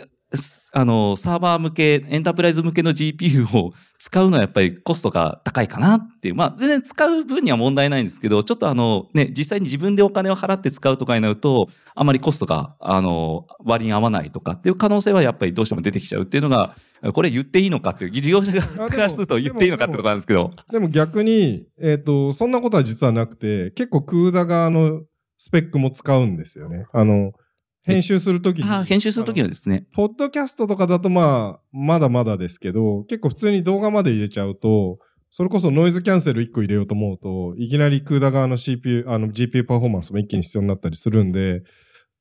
あの、サーバー向け、エンタープライズ向けの GPU を使うのはやっぱりコストが高いかなっていう。まあ、全然使う分には問題ないんですけど、ちょっとあの、ね、実際に自分でお金を払って使うとかになると、あまりコストが、あの、割に合わないとかっていう可能性はやっぱりどうしても出てきちゃうっていうのが、これ言っていいのかっていう、事業者あでもからすると言っていいのかってところなんですけど。でも逆に、えっ、と、そんなことは実はなくて、結構クーダ側のスペックも使うんですよね。あの、編集するときに。あ編集するときのですね。ポッドキャストとかだとまあ、まだまだですけど、結構普通に動画まで入れちゃうと、それこそノイズキャンセル1個入れようと思うと、いきなりクーダ側の CPU、あの GPU パフォーマンスも一気に必要になったりするんで、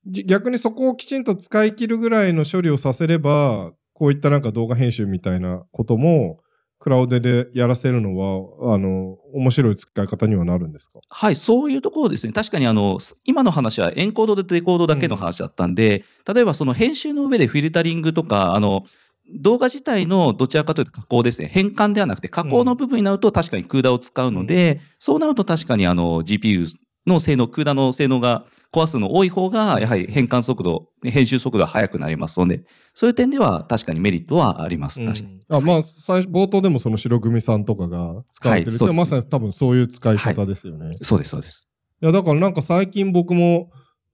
じ逆にそこをきちんと使い切るぐらいの処理をさせれば、こういったなんか動画編集みたいなことも、クラウドでやらせるのは、あの、面白い使い方にはなるんですか？はい、そういうところですね。確かにあの、今の話はエンコードとデコードだけの話だったんで、例えばその編集の上でフィルタリングとか、あの、動画自体のどちらかというと加工ですね。変換ではなくて加工の部分になると確かに CUDA を使うので、そうなると確かにあの GPU の性能、CUDA の性能がコア数の多い方が、やはり変換速度、編集速度が速くなりますので、そういう点では確かにメリットはあります。確かに。あまあ、最初、冒頭でもその白組さんとかが使われてるって、はいまさに多分そういう使い方ですよね。そうです、そうです。いや、だからなんか最近僕も、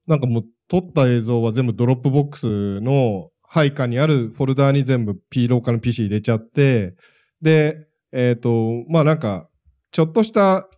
なんかもう撮った映像は全部 Dropbox の配下にあるフォルダーに全部 P ローカの PC 入れちゃって、で、えっ、と、まあなんか、ちょっとした、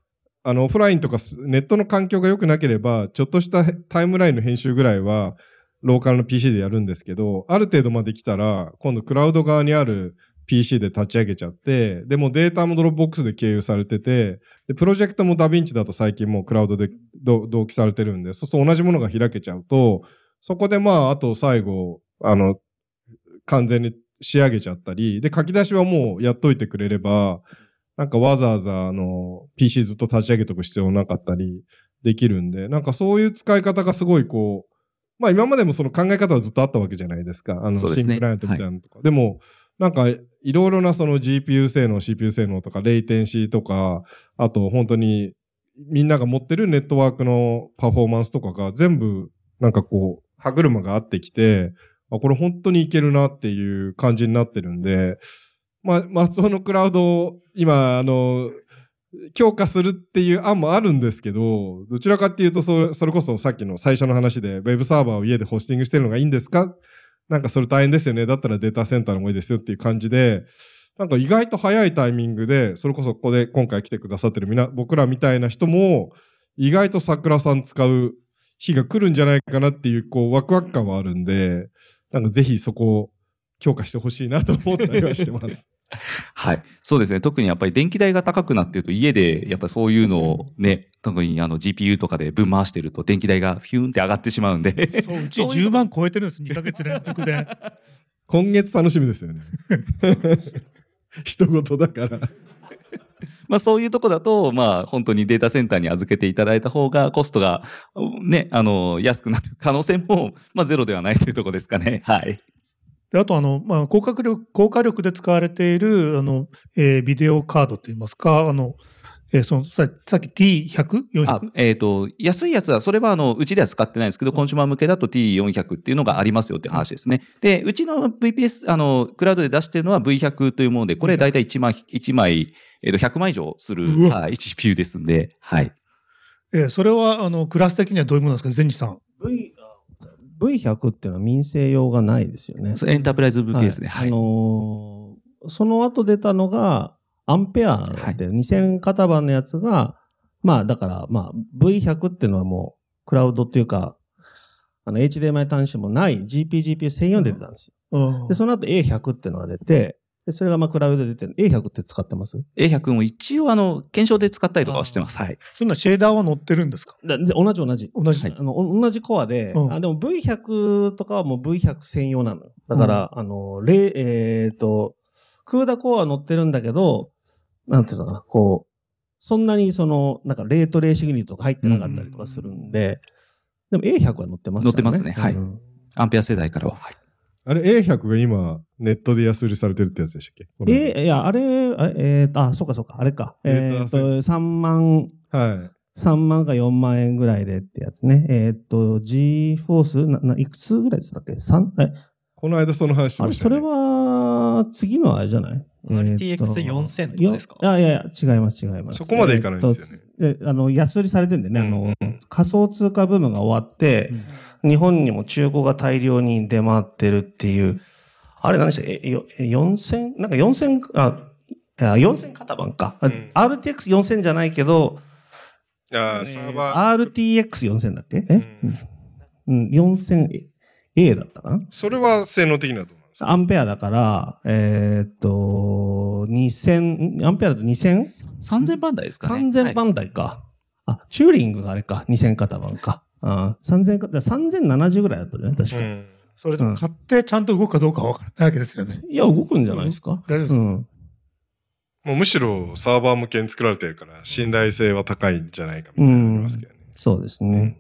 あの、オフラインとかネットの環境が良くなければ、ちょっとしたタイムラインの編集ぐらいは、ローカルの PC でやるんですけど、ある程度まで来たら、今度クラウド側にある PC で立ち上げちゃって、でもデータも Dropbox で経由されてて、で、プロジェクトもダヴィンチだと最近もうクラウドで同期されてるんで、そうすると同じものが開けちゃうと、そこでまあ、あと最後、あの、完全に仕上げちゃったり、で、書き出しはもうやっといてくれれば、なんかわざわざ、あの、PC ずっと立ち上げとく必要なかったりできるんで、なんかそういう使い方がすごいこう、まあ今までもその考え方はずっとあったわけじゃないですか。あの、シンクライアントみたいなのとか。でも、なんか、いろいろなその GPU 性能、CPU 性能とか、レイテンシーとか、あと本当にみんなが持ってるネットワークのパフォーマンスとかが全部なんかこう歯車が合ってきて、あ、これ本当にいけるなっていう感じになってるんで、ま、松尾のクラウドを今、あの、強化するっていう案もあるんですけど、どちらかっていうとそれ、それこそさっきの最初の話で、ウェブサーバーを家でホスティングしてるのがいいんですか？なんかそれ大変ですよね。だったらデータセンターの方がいいですよっていう感じで、なんか意外と早いタイミングで、それこそここで今回来てくださってるみな、僕らみたいな人も、意外と桜さん使う日が来るんじゃないかなっていう、こう、ワクワク感はあるんで、なんかぜひそこを強化してほしいなと思ったりはしてます。<laughs> はい。そうですね。特にやっぱり電気代が高くなってると家でやっぱりそういうのをね、特にあの GPU とかで分回してると電気代がフィューンって上がってしまうんで。そううち10万超えてるんです、2ヶ月連続で。<laughs> 今月楽しみですよね。一言だから。まあそういうとこだと、まあ本当にデータセンターに預けていただいた方がコストがね、あの、安くなる可能性も、まあゼロではないというところですかね。はい。であとあの、まあ、高火力高火力で使われているあの、えービデオカードといいますか、あのえーそのささっき T100、あ400、えっ、と、安いやつは、それはあの、うちでは使ってないんですけど、コンシューマー向けだと T400 っていうのがありますよって話ですね。で、うちの VPS、あの、クラウドで出してるのは V100 というもので、これ大体1枚、一枚、えっ、と、100枚以上する、はい、GPU ですんで、はい。えーそれはあのクラス的にはどういうものなんですか、善治さん。V、V100 っていうのは民生用がないですよね。エンタープライズ向けですね。はい。あのーその後出たのが、アンペアで2000型番のやつが、まあだから、まあ V100 っていうのはもう、クラウドっていうか、あの HDMI 端子もない GPGPU 専用で出たんですよ。うんで、その後 A100 っていうのが出て、で、それがまあクラウドで出てる。A100 って使ってます？A100 も一応あの、検証で使ったりとかはしてます。はい。そんなシェーダーは載ってるんですか？だで同じ同じ。同じあのお同じコアで、うんあでも V100 とかはもう V100 専用なのよ。だから、あの、レえっ、と、クーダコアは載ってるんだけど、なんていうのかな、こう、そんなにその、なんかレートレーシングユニットが入ってなかったりとかするんで、でも A100 は載ってますね。載ってますねはいうんアンペア世代からは。はい。あれ A100 が今、ネットで安売りされてるってやつでしたっけ？え、いや、あれ、あえーと、あ、そうかそうか、あれか。デーっ、と、3万、はい。3万か4万円ぐらいでってやつね。えっ、と、G-Force、な、な、いくつぐらいでしたっけ？三え、この間その話しあれ、それましたよね。は、次のあれじゃない？RTX 4000とかですか？いやいやいや、違います、違います。そこまでいかないんですよね。えあの、安売りされてんでね、あうんの、仮想通貨ブームが終わって、日本にも中古が大量に出回ってるっていう、あれ何でした？っけえ、よえ4000、なんか4000、あ、いや4000型番か。あうん。RTX4000 じゃないけど、あーサーバー。RTX4000 だっけ？え、うん、4000A だったかな？それは性能的なと思う？アンペアだから、えーっと、2000、アンペアだと 2000? 3000番台ですかね。3000はい番台か。あ、チューリングがあれか、2000型番か。あ3000か、3070ぐらいだったじゃない？確か。うんそれでも買ってちゃんと動くかどうかは分からないわけですよね。いや、動くんじゃないですか。大丈夫ですか、うん。もうむしろサーバー向けに作られてるから信頼性は高いんじゃないかみたいなのありますけどね。そうですね。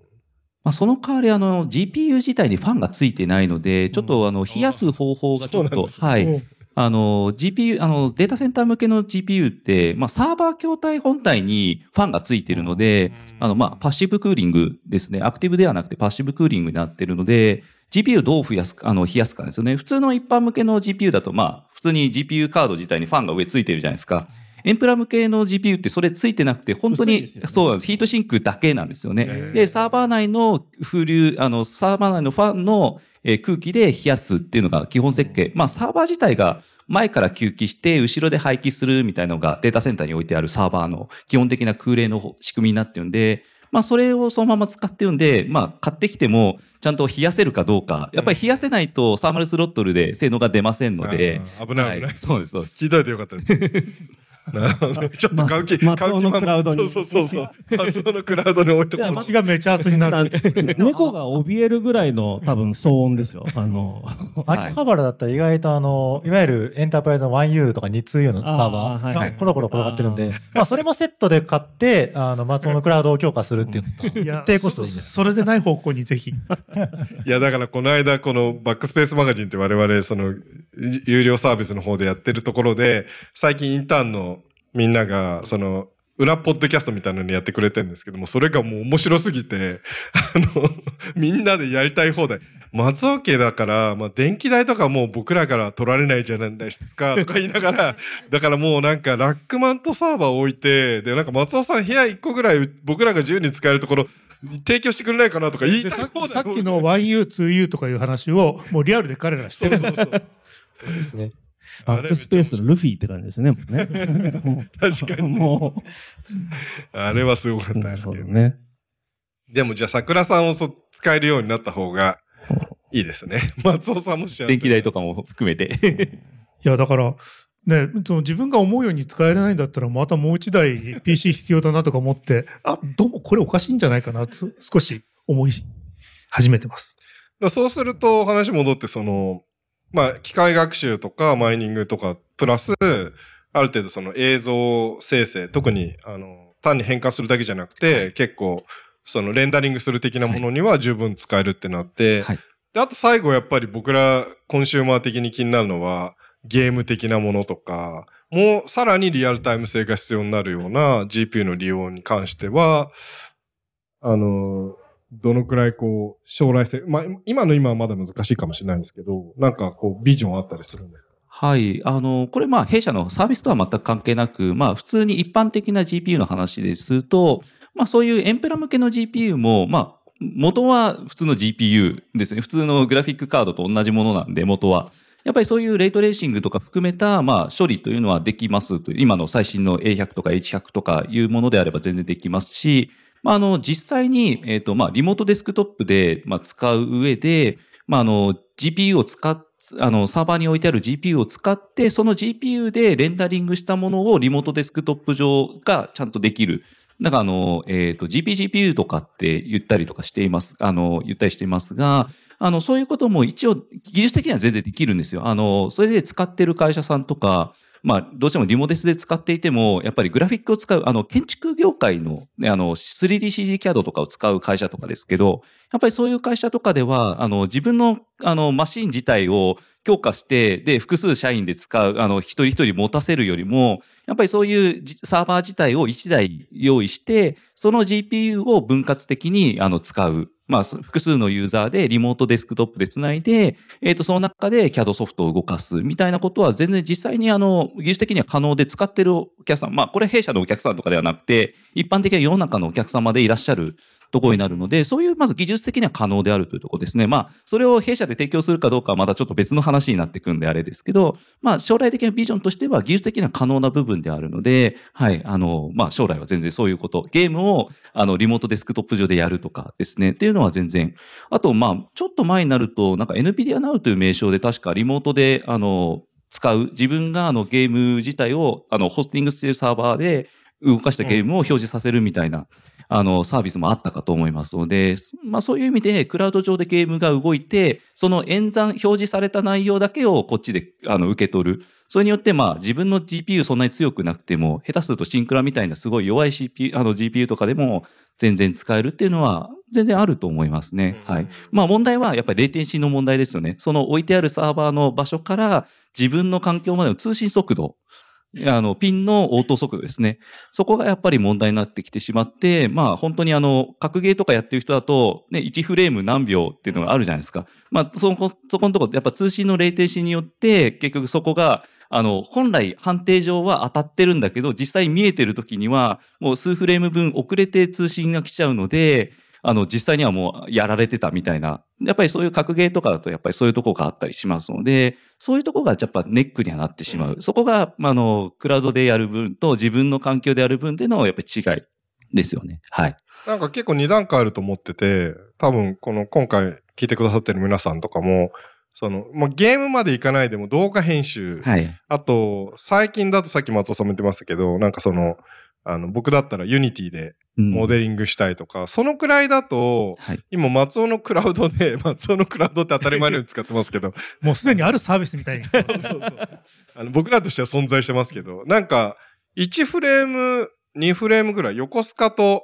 まあ、その代わり、あの、GPU 自体にファンがついてないので、ちょっと、あの、冷やす方法がちょっと、はい。うんあの、GPU、あの、データセンター向けの GPU って、まあ、サーバー筐体本体にファンがついているので、あの、まあ、パッシブクーリングですね。アクティブではなくてパッシブクーリングになっているので、GPU どう増やすか、あの、冷やすかですよね。普通の一般向けの GPU だと、まあ、普通に GPU カード自体にファンが上ついてるじゃないですか。エンプラ向けの GPU ってそれついてなくて、本当に、そうなんです。ヒートシンクだけなんですよね。で、サーバー内の風流、あの、サーバー内のファンのえー空気で冷やすっていうのが基本設計。まあ、サーバー自体が前から吸気して、後ろで排気するみたいなのがデータセンターに置いてあるサーバーの基本的な空冷の仕組みになってるんで、まあ、それをそのまま使ってるんで、まあ、買ってきても、ちゃんと冷やせるかどうか。やっぱり冷やせないと、サーマルスロットルで性能が出ませんので。危ない危ない。はいそうです、そうです。<laughs> 聞いといてよかったです。なるほどね。<laughs> ちょっと買う気、ま買う気のクラウドにそうそうそうそう。<laughs> 松尾のクラウドに置いとこう。口がめちゃ熱になる。<laughs> 猫が怯えるぐらいの多分騒音ですよ。あの、はい秋葉原だったら意外とあの、いわゆるエンタープライズの 1U とか 2U のサーバあーがコロコロ転がってるんで、まあそれもセットで買って、あの、松尾のクラウドを強化するっていうのと、いや低コストでいいんじゃないそそれでない方向にぜひ。いや、だからこの間、このバックスペースマガジンって我々、その、有料サービスの方でやってるところで、最近インターンのみんなが、その、裏ポッドキャストみたいなのにやってくれてるんですけども、それがもう面白すぎて、<laughs> あの、みんなでやりたい放題。松尾家だから、まあ、電気代とかもう僕らから取られないじゃないですか、とか言いながら、<laughs> だからもうなんかラックマントサーバーを置いて、で、なんか松尾さん部屋1個ぐらい僕らが自由に使えるところ、提供してくれないかなとか言いたい放題。さっきの 1U、2U とかいう話をもうリアルで彼らしてる。そうそうそう。そうですね。バックスペースのルフィって感じですね。もうね確かに。<laughs> もあれはすごかったう、ですけどね。でもじゃあ桜さんをそ使えるようになった方がいいですね。<laughs> 松尾さんも幸せ。電気代とかも含めて。いや、だから、ね、その自分が思うように使えないんだったら、またもう一台 PC 必要だなとか思って、あ、どうもこれおかしいんじゃないかなと、少し思い始めてます。だそうすると話戻ってその、まあ機械学習とかマイニングとかプラス、ある程度その映像生成、特にあの単に変換するだけじゃなくて、結構そのレンダリングする的なものには十分使えるってなって、はい。であと最後やっぱり僕らコンシューマー的に気になるのはゲーム的なものとか、もうさらにリアルタイム性が必要になるような GPU の利用に関しては、あの、どのくらいこう、将来性、まあ、今の今はまだ難しいかもしれないんですけど、なんかこう、ビジョンあったりするんですか？はい。あの、これまあ弊社のサービスとは全く関係なく、まあ普通に一般的な GPU の話ですと、まあそういうエンペラ向けの GPU も、まあ元は普通の GPU ですね。普通のグラフィックカードと同じものなんで、元は。やっぱりそういうレイトレーシングとか含めた、まあ、処理というのはできます。今の最新の A100 とか H100 とかいうものであれば全然できますし、まあ、あの、実際に、えっ、と、まあ、リモートデスクトップで、まあ、使う上で、まあ、あの、GPU を使っあの、サーバーに置いてある GPU を使って、その GPU でレンダリングしたものをリモートデスクトップ上がちゃんとできる。だか、あの、えっ、と、GPGPU とかって言ったりとかしています。あの、言ったりしていますが、あの、そういうことも一応、技術的には全然できるんですよ。あの、それで使ってる会社さんとか、まあ、どうしてもリモデスで使っていても、やっぱりグラフィックを使う、あの、建築業界の、ね、あの、3DCG CAD とかを使う会社とかですけど、やっぱりそういう会社とかでは、あの、自分の、あの、マシン自体を強化して、で、複数社員で使う、あの、一人一人持たせるよりも、やっぱりそういうサーバー自体を1台用意して、その GPU を分割的に、あの、使う。まあ、複数のユーザーでリモートデスクトップでつないで、えっ、と、その中で CAD ソフトを動かすみたいなことは全然実際にあの、技術的には可能で使ってるお客さん、まあ、これ弊社のお客さんとかではなくて、一般的な世の中のお客様でいらっしゃるところになるので、そういうまず技術的には可能であるというところですね。まあ、それを弊社で提供するかどうかはまたちょっと別の話になってくるんであれですけど、まあ、将来的なビジョンとしては技術的には可能な部分であるので、はい、あの、まあ、将来は全然そういうこと、ゲームを、あの、リモートデスクトップ上でやるとかですね、っていうのは全然、あと、まあ、ちょっと前になると、なんか NVIDIA Now という名称で確かリモートで、あの、使う、自分があのゲーム自体を、あの、ホスティングしているサーバーで動かしたゲームを表示させるみたいな、あの、サービスもあったかと思いますので、まあそういう意味で、クラウド上でゲームが動いて、その演算、表示された内容だけをこっちで、あの、受け取る。それによって、まあ自分の GPU そんなに強くなくても、下手するとシンクラみたいなすごい弱い CPU、あの GPU とかでも全然使えるっていうのは、全然あると思いますね。はい。まあ問題はやっぱりレイテンシーの問題ですよね。その置いてあるサーバーの場所から自分の環境までの通信速度。あの、ピンの応答速度ですね。そこがやっぱり問題になってきてしまって、まあ本当にあの、格ゲーとかやってる人だと、ね、1フレーム何秒っていうのがあるじゃないですか。まあそこ、そこのところ、やっぱ通信のレイテンシーによって、結局そこが、あの、本来判定上は当たってるんだけど、実際見えてる時には、もう数フレーム分遅れて通信が来ちゃうので、あの、実際にはもうやられてたみたいな。やっぱりそういう格ゲーとかだと、やっぱりそういうとこがあったりしますので、そういうとこがやっぱネックにはなってしまう。そこが、まああの、クラウドでやる分と自分の環境でやる分でのやっぱり違いですよね。はい。なんか結構二段階あると思ってて、多分この今回聞いてくださってる皆さんとかも、その、もうゲームまでいかないでも動画編集、はい。あと、最近だとさっき松尾さんも言ってましたけど、なんかその、あの、僕だったら Unity でうんモデリングしたいとか、そのくらいだと、はい。今松尾のクラウドで、<laughs> 松尾のクラウドって当たり前のように使ってますけど、<laughs> もうすでにあるサービスみたいに。<laughs> そうそうそうあの僕らとしては存在してますけど、なんか、1フレーム、2フレームぐらい、横須賀と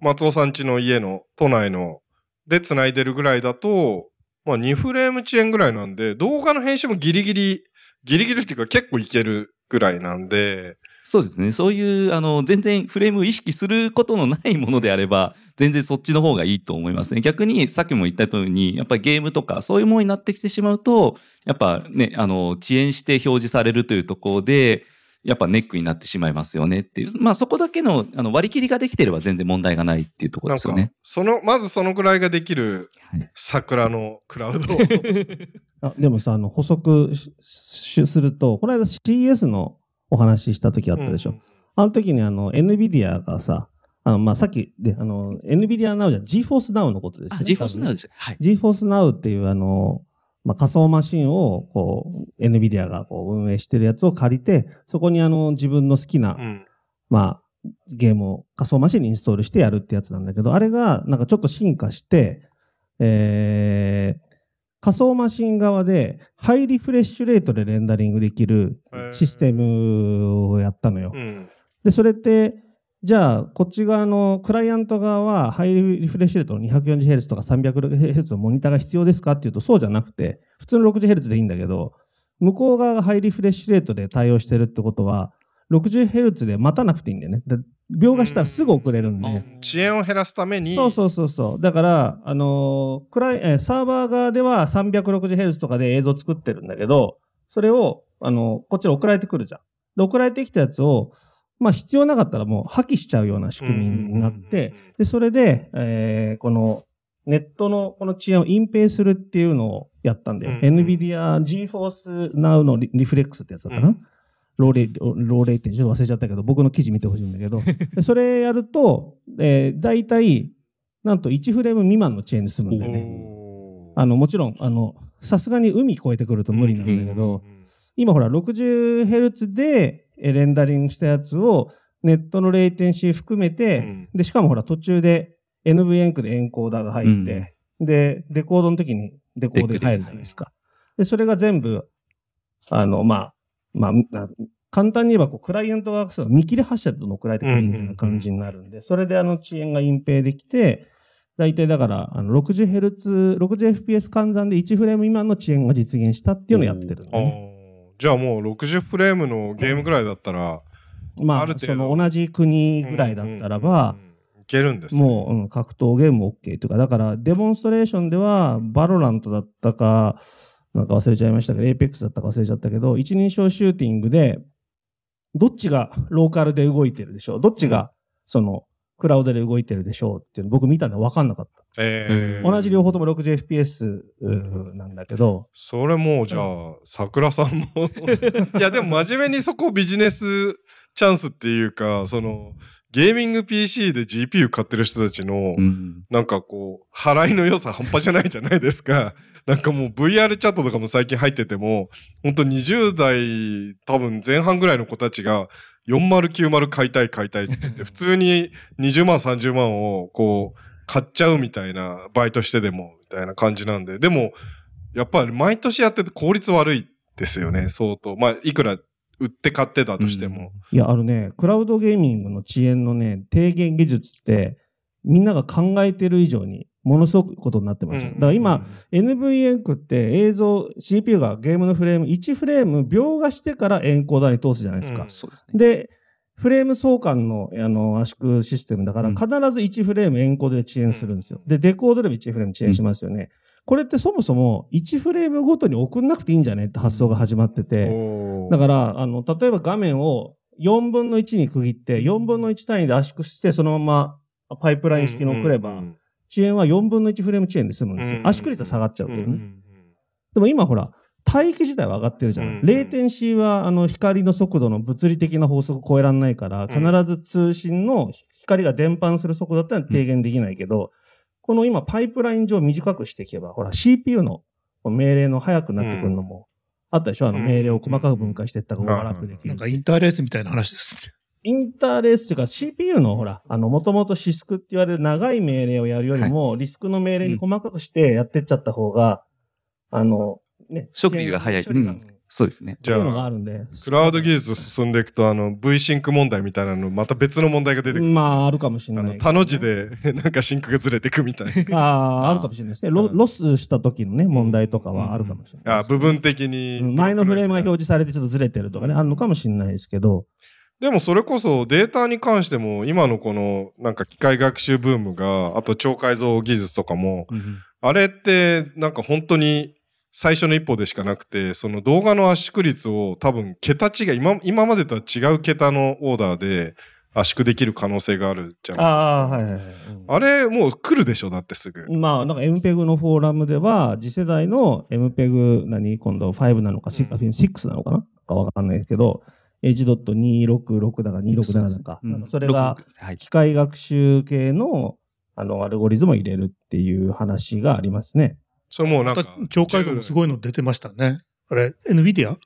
松尾さん家の家の都内ので繋いでるぐらいだと、まあ2フレーム遅延ぐらいなんで、動画の編集もギリギリ、ギリギリっていうか結構いけるぐらいなんで、そうですね。そういう、あの、全然フレームを意識することのないものであれば、全然そっちの方がいいと思いますね。逆に、さっきも言った通りに、やっぱりゲームとか、そういうものになってきてしまうと、やっぱね、あの、遅延して表示されるというところで、やっぱネックになってしまいますよねっていう。まあそこだけのあの割り切りができてれば全然問題がないっていうところですよね。、その、まずそのぐらいができるはい桜のクラウド。<laughs> あでもさ、あの補足すると、この間 CS のお話しした時あったでしょ。うんあの時にあの NVIDIA がさ、あのまあ、さっきで、あの NVIDIA Now じゃ GForce Now のことですね。ね Now です。はい。GeForce Now っていうあの、まあ、仮想マシンをこう NVIDIA がこう運営してるやつを借りて、そこにあの自分の好きな、うんまあ、ゲームを仮想マシンにインストールしてやるってやつなんだけど、あれがなんかちょっと進化して、えー仮想マシン側でハイリフレッシュレートでレンダリングできるシステムをやったのよ。うん。で、それって、じゃあ、こっち側のクライアント側は、ハイリフレッシュレートの 240Hz とか 300Hz のモニターが必要ですかっていうと、そうじゃなくて、普通の 60Hz でいいんだけど、向こう側がハイリフレッシュレートで対応してるってことは、60Hz で待たなくていいんだよね。で描画したらすぐ遅れるんで。遅延を減らすために、そうそうそうそう。だから、あのークライえーサーバー側では 360Hz とかで映像作ってるんだけど、それを、あのこっちに送られてくるじゃん。で、送られてきたやつを、まあ必要なかったらもう破棄しちゃうような仕組みになって、で、それで、えーこのネットのこの遅延を隠蔽するっていうのをやったんだよ。NVIDIA GeForce Now のリリフレックスってやつだったかな。うんローレイ、ローレイってちょっと忘れちゃったけど、僕の記事見てほしいんだけど、で <laughs> それやると、えー、大体、なんと1フレーム未満の遅延で済むんだよね。あの、もちろん、あの、さすがに海越えてくると無理なんだけど、今ほら 60Hz でえーレンダリングしたやつをネットのレイテンシー含めて、うん。で、しかもほら途中で NVENC でエンコーダーが入って、で、デコードの時にデコードが入るじゃないですか。で、それが全部、あの、まあ、まあ、な簡単に言えばこう、クライアントが見切り発車でどの送られてくるみたいな感じになるんで、それであの遅延が隠蔽できて、大体だから、あの 60Hz、60fps 換算で1フレーム未満の遅延が実現したっていうのをやってるね。ーじゃあもう60フレームのゲームぐらいだったら、まあ、ある程度。その同じ国ぐらいだったらば、うんうんうん。いけるんですね。もう、うん、格闘ゲームも OK というか、だから、デモンストレーションでは、 VALORANT だったか、なんか忘れちゃいましたけど、エーペックスだったか忘れちゃったけど、一人称シューティングで、どっちがローカルで動いてるでしょう？どっちが、その、クラウドで動いてるでしょうっていうの僕見たんで分かんなかった。えー。同じ両方とも 60fps なんだけど、それもうじゃあ、桜さんも。<laughs> いやでも真面目にそこビジネスチャンスっていうか、その、ゲーミング PC で GPU 買ってる人たちの、うんなんかこう、払いの良さ半端じゃないじゃないですか。<laughs> なんかもう VR チャットとかも最近入ってても、ほんと20代多分前半ぐらいの子たちが、4090買いたい買いたいって言って、<laughs> 普通に20万30万をこう、買っちゃうみたいな、バイトしてでも、みたいな感じなんで、でも、やっぱり毎年やってて効率悪いですよね、相当。まあ、いくら売って買ってたとしても。いや、あのね、クラウドゲーミングの遅延のね、低減技術って、みんなが考えてる以上に、ものすごくことになってますよ。だから今、、NVENC って映像、CPU がゲームのフレーム、1フレーム描画してからエンコーダーに通すじゃないですか。うんそうですね。で、フレーム相関のあの圧縮システムだから、うん必ず1フレームエンコードで遅延するんですよ。で、デコードでも1フレーム遅延しますよね。これってそもそも1フレームごとに送んなくていいんじゃねって発想が始まってて。だから、あの、例えば画面を4分の1に区切って、4分の1単位で圧縮して、そのままパイプライン式に送れば、うん遅延は4分の1フレーム遅延で済むんですよ。うん圧縮率は下がっちゃうけどね。うんうんでも今ほら、帯域自体は上がってるじゃない。うんレーテンシーはあの光の速度の物理的な法則を超えられないから、必ず通信の光が伝播する速度だったら低減できないけど、この今パイプライン上短くしていけば、ほら CPU の命令の速くなってくるのも、あったでしょ？あの命令を細かく分解していった方が楽できるなん。かインターレースみたいな話です。インターレースっていうか CPU のほら、あの、もともと CISC って言われる長い命令をやるよりも、 RISC の命令に細かくしてやってっちゃった方が、あの、ね。処理が早いうんそうですね。じゃそういうのがあ、あるんで。クラウド技術進んでいくと、あの、V シンク問題みたいなの、また別の問題が出てくる。まあ、あるかもしれあの、ない。他の字。で、<laughs> なんかシンクがずれていくみたいな。ああ、あるかもしれないですね。ロスした時のね、問題とかはあるかもしれないあです。部分的に。うん前のフレームが表示されてちょっとずれてるとかね、あるのかもしれないですけど、でもそれこそデータに関しても、今のこの、なんか機械学習ブームが、あと超解像技術とかも、あれって、なんか本当に最初の一歩でしかなくて、その動画の圧縮率を多分桁違い、今今までとは違う桁のオーダーで圧縮できる可能性があるじゃないですか。あ、はいはい。あれ、もう来るでしょ、だってすぐ。まあ、なんか MPEG のフォーラムでは、次世代の MPEG、何今度5なのか、6, うん6なのかな？かわかんないですけど、H.266 だか267だか、うんそれが、はい。機械学習系の、あの、アルゴリズムを入れるっていう話がありますね。それもうなんまかた、超解像もすごいの出てましたね。あれ、NVIDIA? ん？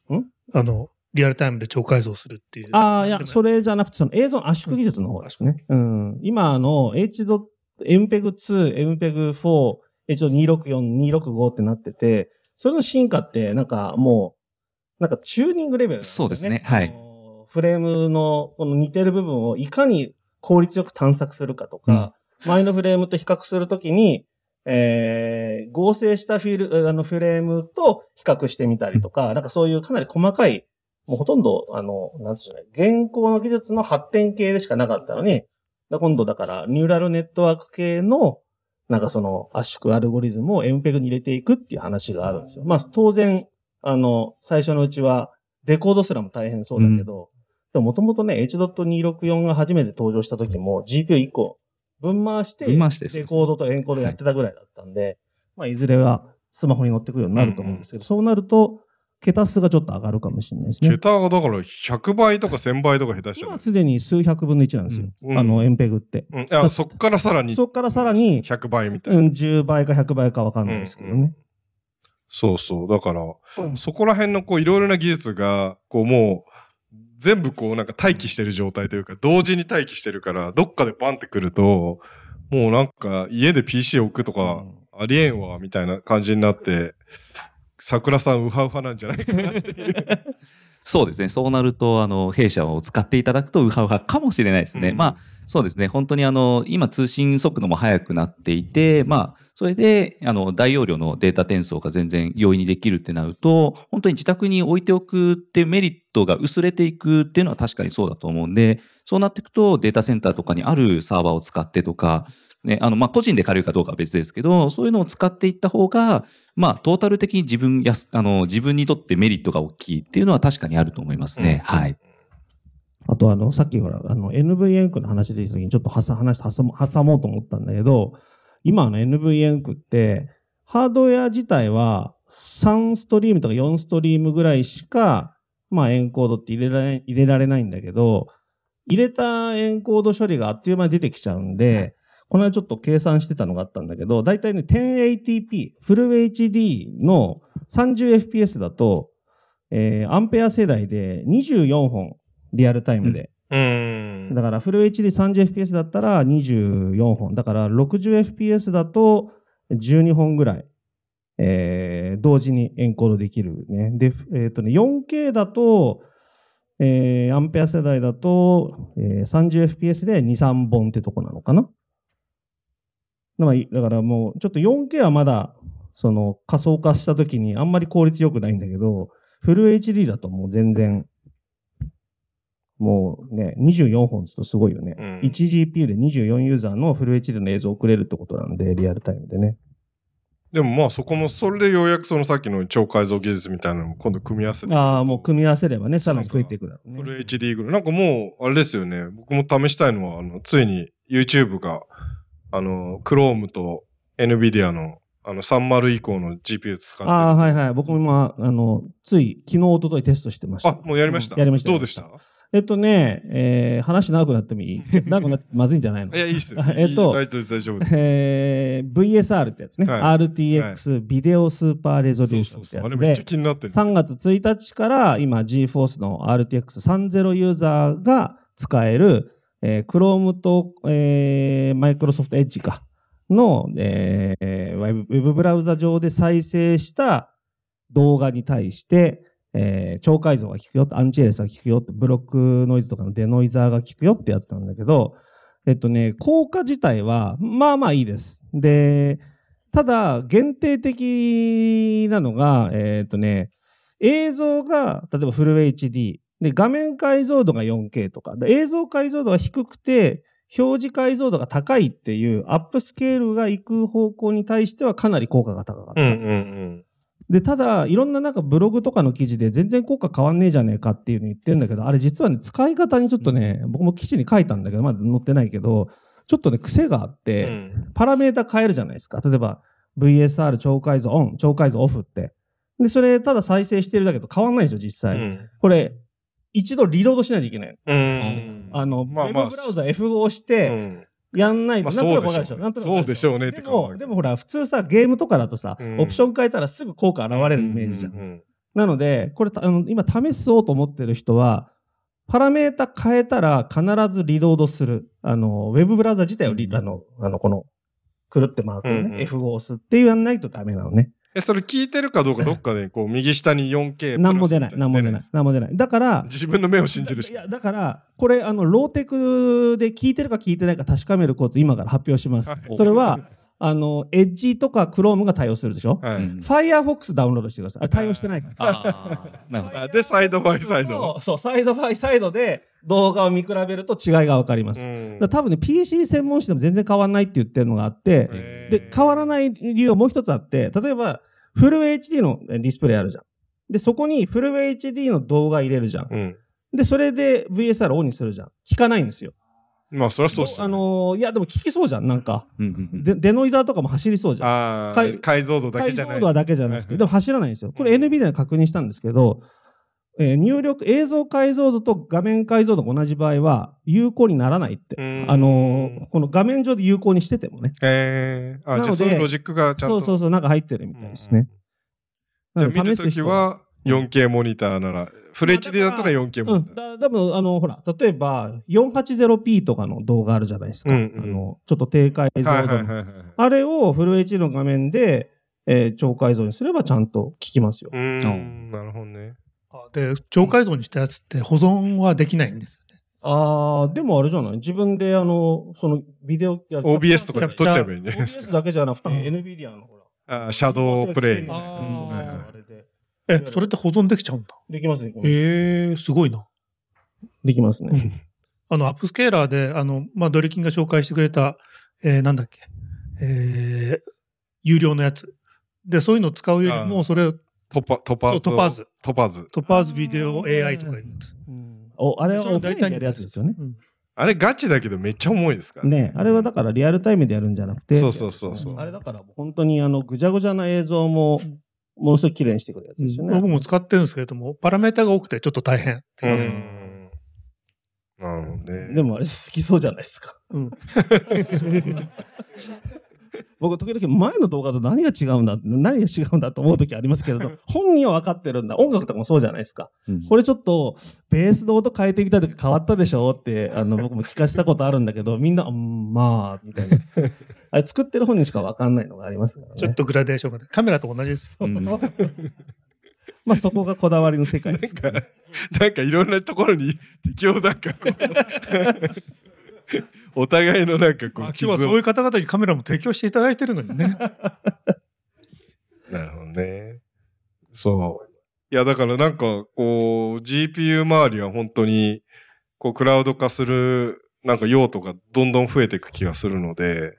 あの、リアルタイムで超解像するっていう。ああ、いやそれじゃなくて、その映像圧縮技術の方ですね。うん。今、あの、H. MPEG2、MPEG4、H.264、265ってなってて、それの進化って、なんかもう、なんかチューニングレベルなんそうですねはいフレームのこの似てる部分をいかに効率よく探索するかとか、前のフレームと比較するときに、えー合成したフィルあのフレームと比較してみたりとか、なんかそういうかなり細かい、もうほとんど、あの、なんつうの、現行の技術の発展系でしかなかったのに、だ今度だから、ニューラルネットワーク系の、なんかその圧縮アルゴリズムを MPEG に入れていくっていう話があるんですよ。まあ当然、あの、最初のうちはデコードすらも大変そうだけど、でももともとね、H.264 が初めて登場した時も GPU1 個分回して、分回してですねデコードとエンコードやってたぐらいだったんで、まあいずれはスマホに乗ってくるようになると思うんですけど、そうなると、桁数がちょっと上がるかもしれないですね。桁がだから100倍とか1000倍とか下手したら今。すでに数百分の1なんですよ。うんあの、エンペグって。うん、いやそっからさらにそこからさらに、100倍みたいな。うん、10倍か100倍かわかんないですけどね。そうそう。だから、そこら辺のこういろいろな技術が、こうもう、全部こうなんか待機してる状態というか、同時に待機してるから、どっかでバンってくると、もうなんか家で PC 置くとか、ありえんわ、みたいな感じになって、桜さんウハウハなんじゃないかなっていう。<laughs> そうですね。そうなると、あの、弊社を使っていただくとウハウハかもしれないですね。うんまあ、そうですね。本当にあの、今通信速度も速くなっていて、まあ、それで、あの、大容量のデータ転送が全然容易にできるってなると、本当に自宅に置いておくっていうメリットが薄れていくっていうのは確かにそうだと思うんで、そうなっていくとデータセンターとかにあるサーバーを使ってとか、ね、あの、まあ、個人で借りるかどうかは別ですけど、そういうのを使っていった方が、まあ、トータル的に自分やす、あの、自分にとってメリットが大きいっていうのは確かにあると思いますね。うんはい。あとあの、さっきほら、あの、NVN の話で言った時にちょっとはさ話挟も挟もうと思ったんだけど、今の NVN って、ハードウェア自体は3ストリームとか4ストリームぐらいしか、まあエンコードって入れられ入れられないんだけど、入れたエンコード処理があっという間に出てきちゃうんで、この間ちょっと計算してたのがあったんだけど、だいたいね、1080p、フル HD の 30fps だと、えーアンペア世代で24本、リアルタイムで。うん。だからフル HD30fps だったら24本。だから 60fps だと12本ぐらい、えー同時にエンコードできるね。で、えっ、とね、4K だと、えーアンペア世代だと、えー 30fps で2、3本ってとこなのかなだからだからもう、ちょっと 4K はまだ、その仮想化した時にあんまり効率良くないんだけど、フル HD だともう全然、もうね、24本ちょっとすごいよね。うん 1GPU で24ユーザーのフル HD の映像を送れるってことなんで、リアルタイムでね。でもまあそこも、それでようやくそのさっきの超改造技術みたいなのも今度組み合わせて。ああ、もう組み合わせればね、さらに増えていくだろうね。フル HD ぐらい。なんかもう、あれですよね。僕も試したいのは、あの、ついに YouTube が、あの、Chrome と NVIDIA の、あの、30以降の GPU 使ってる。ああ、はいはい。僕も今、あの、つい昨日、一昨日テストしてました。あ、もうやりました？うんやりました。どうでした？えっとね、えー、話長くなってもいい？長 <laughs> くなってまずいんじゃないの？いや、いいっすよ。<laughs> えっといい大丈夫大丈夫です。えー、VSR ってやつね。はい RTX ビデオスーパーレゾリューションってやつであれめっちゃ、気になってる。3月1日から今 GForce の RTX30 ユーザーが使える、えー、Chrome と、えー、Microsoft Edge かの、えー、ウェブブラウザ上で再生した動画に対して、えー超改造が効くよ、アンチエレスが効くよ、ブロックノイズとかのデノイザーが効くよってやつなんだけど、えっとね、効果自体は、まあまあいいです。で、ただ、限定的なのが、えっとね、映像が、例えばフル HD。で、画面解像度が 4K とか。で映像解像度が低くて、表示解像度が高いっていうアップスケールが行く方向に対してはかなり効果が高かった。うんうんうん。で、ただ、いろんななんかブログとかの記事で全然効果変わんねえじゃねえかっていうの言ってるんだけど、あれ実はね、使い方にちょっとね、僕も記事に書いたんだけど、まだ載ってないけど、ちょっとね、癖があって、うんパラメータ変えるじゃないですか。例えば、VSR 超解像オン、超解像オフって。で、それ、ただ再生してるだけと変わんないでしょ、実う際。んこれ、一度リロードしないといけない。うん。あの、まあまあウェブブラウザ F5 をしうて、んやんないと、まあなんとなくわかるでしょ。そうでしょうねなんとなくそうでしょうねってでも、でもほら、普通さ、ゲームとかだとさ、うんオプション変えたらすぐ効果現れるイメージじゃん。うんなので、これ、たあの今試そうと思ってる人は、パラメータ変えたら必ずリロードする。あの、ウェブブラウザ自体をリ、あの、あの、この、くるってマークをね、うんうん F5 を押すっていうやんないとダメなのね。え、それ聞いてるかどうか <laughs> どっかで、こう、右下に 4K なんも出ない、なんも出ないす、なんも出ない。だから、自分の目を信じるしい。や、だから、これ、あの、ローテクで聞いてるか聞いてないか確かめるコツ、今から発表します。はいそれは、<laughs> あの、エッジとかクロームが対応するでしょ、はい。うん Firefox ダウンロードしてください。あれ対応してないから。なるほどあで、サイドバイサイド。そう、サイドバイサイドで動画を見比べると違いがわかります。多分ね、PC 専門誌でも全然変わらないって言ってるのがあって、で、変わらない理由はもう一つあって、例えば、フル HD のディスプレイあるじゃん。で、そこにフル HD の動画入れるじゃん。うん。で、それで VSR オンにするじゃん。効かないんですよ。まあ、そりゃそうっすよね。あのーいや、でも聞きそうじゃん、なんか。うんうんうんで、デノイザーとかも走りそうじゃん。あ解あ、解像度だけじゃない。解像度はだけじゃなくて、でも走らないんですよ。これ NVIDIA で確認したんですけど、えー入力、映像解像度と画面解像度が同じ場合は有効にならないって。うんあのーこの画面上で有効にしててもね。ええあ、なのでじゃあそういうロジックがちゃんと。そうそうそう、なんか入ってるみたいですね。じゃあ見るときは 4K モニターなら、フル HD だったら 4K モうん。だ、多分あの、ほら、例えば、480p とかの動画あるじゃないですか。うんうんあの、ちょっと低解像度の。はいはいはいはい。あれをフル HD の画面で、えー超解像にすればちゃんと効きますよう。ーん、なるほどね。あで、超解像にしたやつって保存はできないんですよね。あー、でもあれじゃない？自分であの、そのビデオ、OBS とかで撮っちゃえばいいんじゃないですか。OBS だけじゃなくて、うん NVIDIA のほら。あー ShadowPlay。あーはいはいあれで。え、それって保存できちゃうんだ。できます、できます。ええすごいな。できますね。あの、アップスケーラーで、あの、まあ、ドリキンが紹介してくれた、えーなんだっけ、えー有料のやつ。で、そういうのを使うよりあも、それを、トパ、トパそう Topaz。Topaz。 Topaz Video AI とかいうやつ。うんおあれはオフラインでやるやつですよね。うんあれガチだけどめっちゃ重いですからねあれはだからリアルタイムでやるんじゃなくて、そうそうそうそうあれだから本当にあのぐちゃぐちゃな映像もものすごい綺麗にしてくるやつですよね。僕も使ってるんですけれども、パラメータが多くてちょっと大変。うん。なるほどね。でもあれ好きそうじゃないですか。うん <laughs> 僕、時々前の動画と何が違うんだ、何が違うんだと思う時ありますけれど、<laughs> 本人は分かってるんだ。音楽とかもそうじゃないですか。うんこれちょっと、ベースの音変えてきた時変わったでしょって、あの、僕も聞かせたことあるんだけど、みんな、うん、まあ、みたいな。あれ作ってる本人しか分かんないのがありますからね。ちょっとグラデーションがね。カメラと同じです。うん <laughs> まあそこがこだわりの世界ですからね。なんかいろんなところに敵をなんかこう <laughs> お互いのなんかこうあ今日はそういう方々にカメラも提供していただいてるのにね。<laughs> なるほどね。そう。いや、だからなんか、こう、GPU 周りは本当に、こう、クラウド化する、なんか用途がどんどん増えていく気がするので、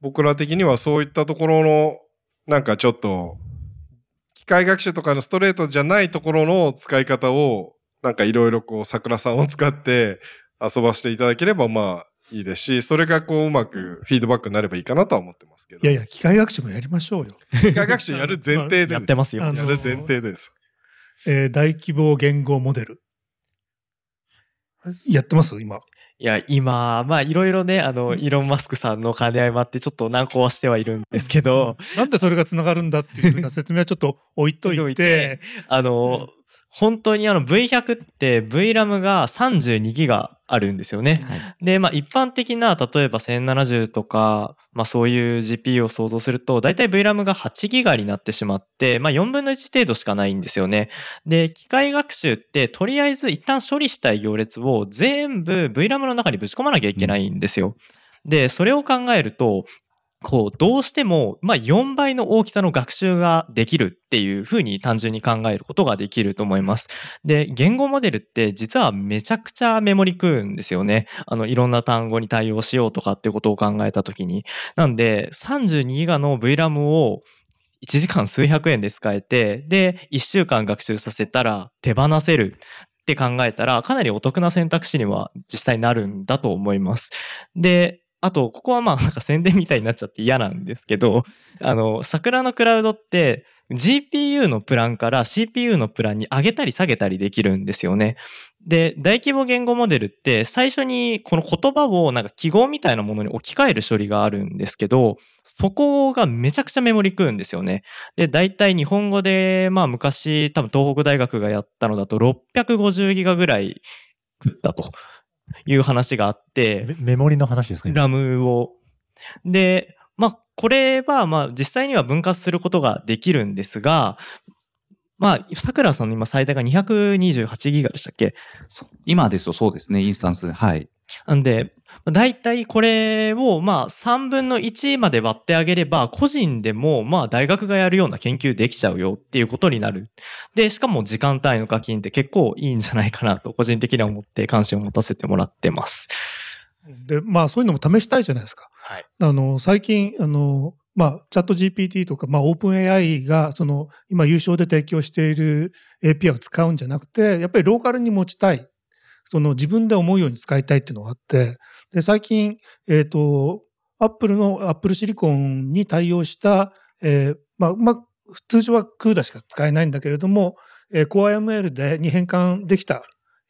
僕ら的にはそういったところの、なんかちょっと、機械学習とかのストレートじゃないところの使い方を、なんかいろいろこう、桜さんを使って遊ばせていただければ、まあ、いいですし、それがこう、うまくフィードバックになればいいかなとは思ってますけど。いやいや、機械学習もやりましょうよ。機械学習やる前提でです。やってますよあのやる前提です。えー大規模言語モデル。やってます？今。いや、今、まあ、いろいろね、あの、イーロン・マスクさんの兼ね合いもあって、ちょっと難航はしてはいるんですけど、なんでそれがつながるんだっていうふうな説明はちょっと置いと置いといいてて、あの、本当にあの V100 って VRAM が32ギガあるんですよね。で、まあ一般的な例えば1070とか、まあそういう GPU を想像すると、だいたい VRAM が8ギガになってしまって、まあ4分の1程度しかないんですよね。で、機械学習ってとりあえず一旦処理したい行列を全部 VRAM の中にぶち込まなきゃいけないんですよ。で、それを考えると、こう、どうしても、まあ、4倍の大きさの学習ができるっていうふうに単純に考えることができると思います。で、言語モデルって実はめちゃくちゃメモリ食うんですよね。あの、いろんな単語に対応しようとかってことを考えたときに。なんで、32ギガの VRAM を1時間数百円で使えて、で、1週間学習させたら手放せるって考えたら、かなりお得な選択肢には実際になるんだと思います。で、あと、ここはまあなんか宣伝みたいになっちゃって嫌なんですけど、あの、桜のクラウドって GPU のプランから CPU のプランに上げたり下げたりできるんですよね。で、大規模言語モデルって最初にこの言葉をなんか記号みたいなものに置き換える処理があるんですけど、そこがめちゃくちゃメモリ食うんですよね。で、大体日本語で、まあ昔多分東北大学がやったのだと650ギガぐらい食ったという話があって、メメモリの話ですか今？ラムを。で、まあ、これは、まあ、実際には分割することができるんですが、まあ、桜さんの今最大が228ギガでしたっけ？今ですとそうですね、インスタンスで。はい。なんで、だいたいこれを、まあ、3分の1まで割ってあげれば、個人でも、まあ、大学がやるような研究できちゃうよっていうことになる。で、しかも時間単位の課金って結構いいんじゃないかなと、個人的には思って関心を持たせてもらってます。で、まあそういうのも試したいじゃないですか。はい。あの、最近、あの、まあ、チャット GPT とか、まあ、オープン AI が、その、今優勝で提供している API を使うんじゃなくて、やっぱりローカルに持ちたい。その自分で思うように使いたいっていうのがあって、で、最近、えっ、と、アップルの、アップルシリコンに対応した、えーまあ、まあ、通常は CUDA しか使えないんだけれども、えー、CoreML でに変換できた、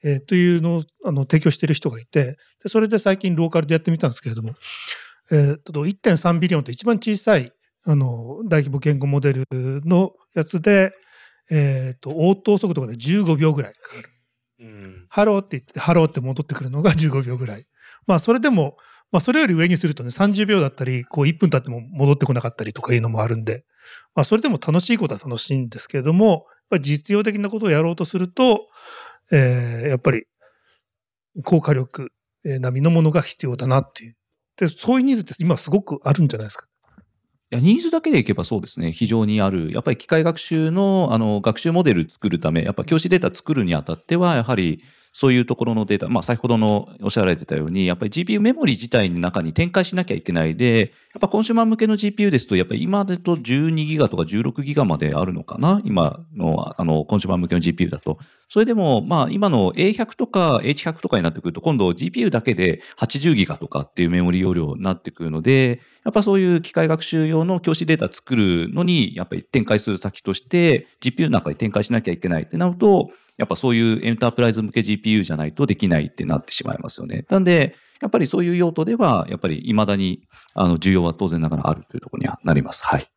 えーというのをあの提供している人がいて、でそれで最近ローカルでやってみたんですけれども、えーと1.3 billion と一番小さいあの大規模言語モデルのやつで、えーと応答速度が、ね、15秒ぐらいかかる。ハローって言って、ハローって戻ってくるのが15秒ぐらい。まあ、それでも、まあ、それより上にするとね、30秒だったり、こう、1分経っても戻ってこなかったりとかいうのもあるんで、まあ、それでも楽しいことは楽しいんですけれども、実用的なことをやろうとすると、えーやっぱり、高火力並みのものが必要だなっていう。で、そういうニーズって今すごくあるんじゃないですか。いや、ニーズだけでいけばそうですね、非常にある。やっぱり機械学習の、あの、学習モデル作るため、やっぱ教師データ作るにあたっては、やはり、そういうところのデータ、まあ、先ほどのおっしゃられてたように、やっぱり GPU メモリ自体の中に展開しなきゃいけないで、やっぱコンシューマー向けの GPU ですと、やっぱり今だと12ギガとか16ギガまであるのかな今の、あの、コンシューマー向けの GPU だと。それでも、まあ、今の A100 とか H100 とかになってくると、今度 GPU だけで80ギガとかっていうメモリ容量になってくるので、やっぱそういう機械学習用の教師データ作るのに、やっぱり展開する先として、GPU の中に展開しなきゃいけないってなると、やっぱそういうエンタープライズ向け GPU じゃないとできないってなってしまいますよね。なんで、やっぱりそういう用途では、やっぱり未だに、あの、需要は当然ながらあるというところにはなります。はい。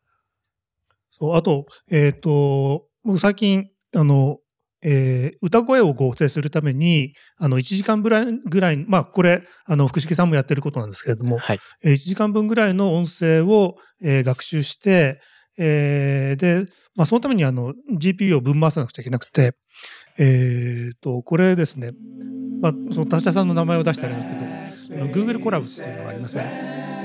そう、あと、えっ、と、僕最近、あの、えー歌声を合成するために、あの、1時間ぐらい、ぐらい、まあ、これ、あの、福重さんもやってることなんですけれども、はい。えー1時間分ぐらいの音声を、えー学習して、えーで、まあ、そのためにあの GPU を分回さなくちゃいけなくて、えーと、これですね、まあ、その達者さんの名前を出してありますけど、Google コラボっていうのがありますよね。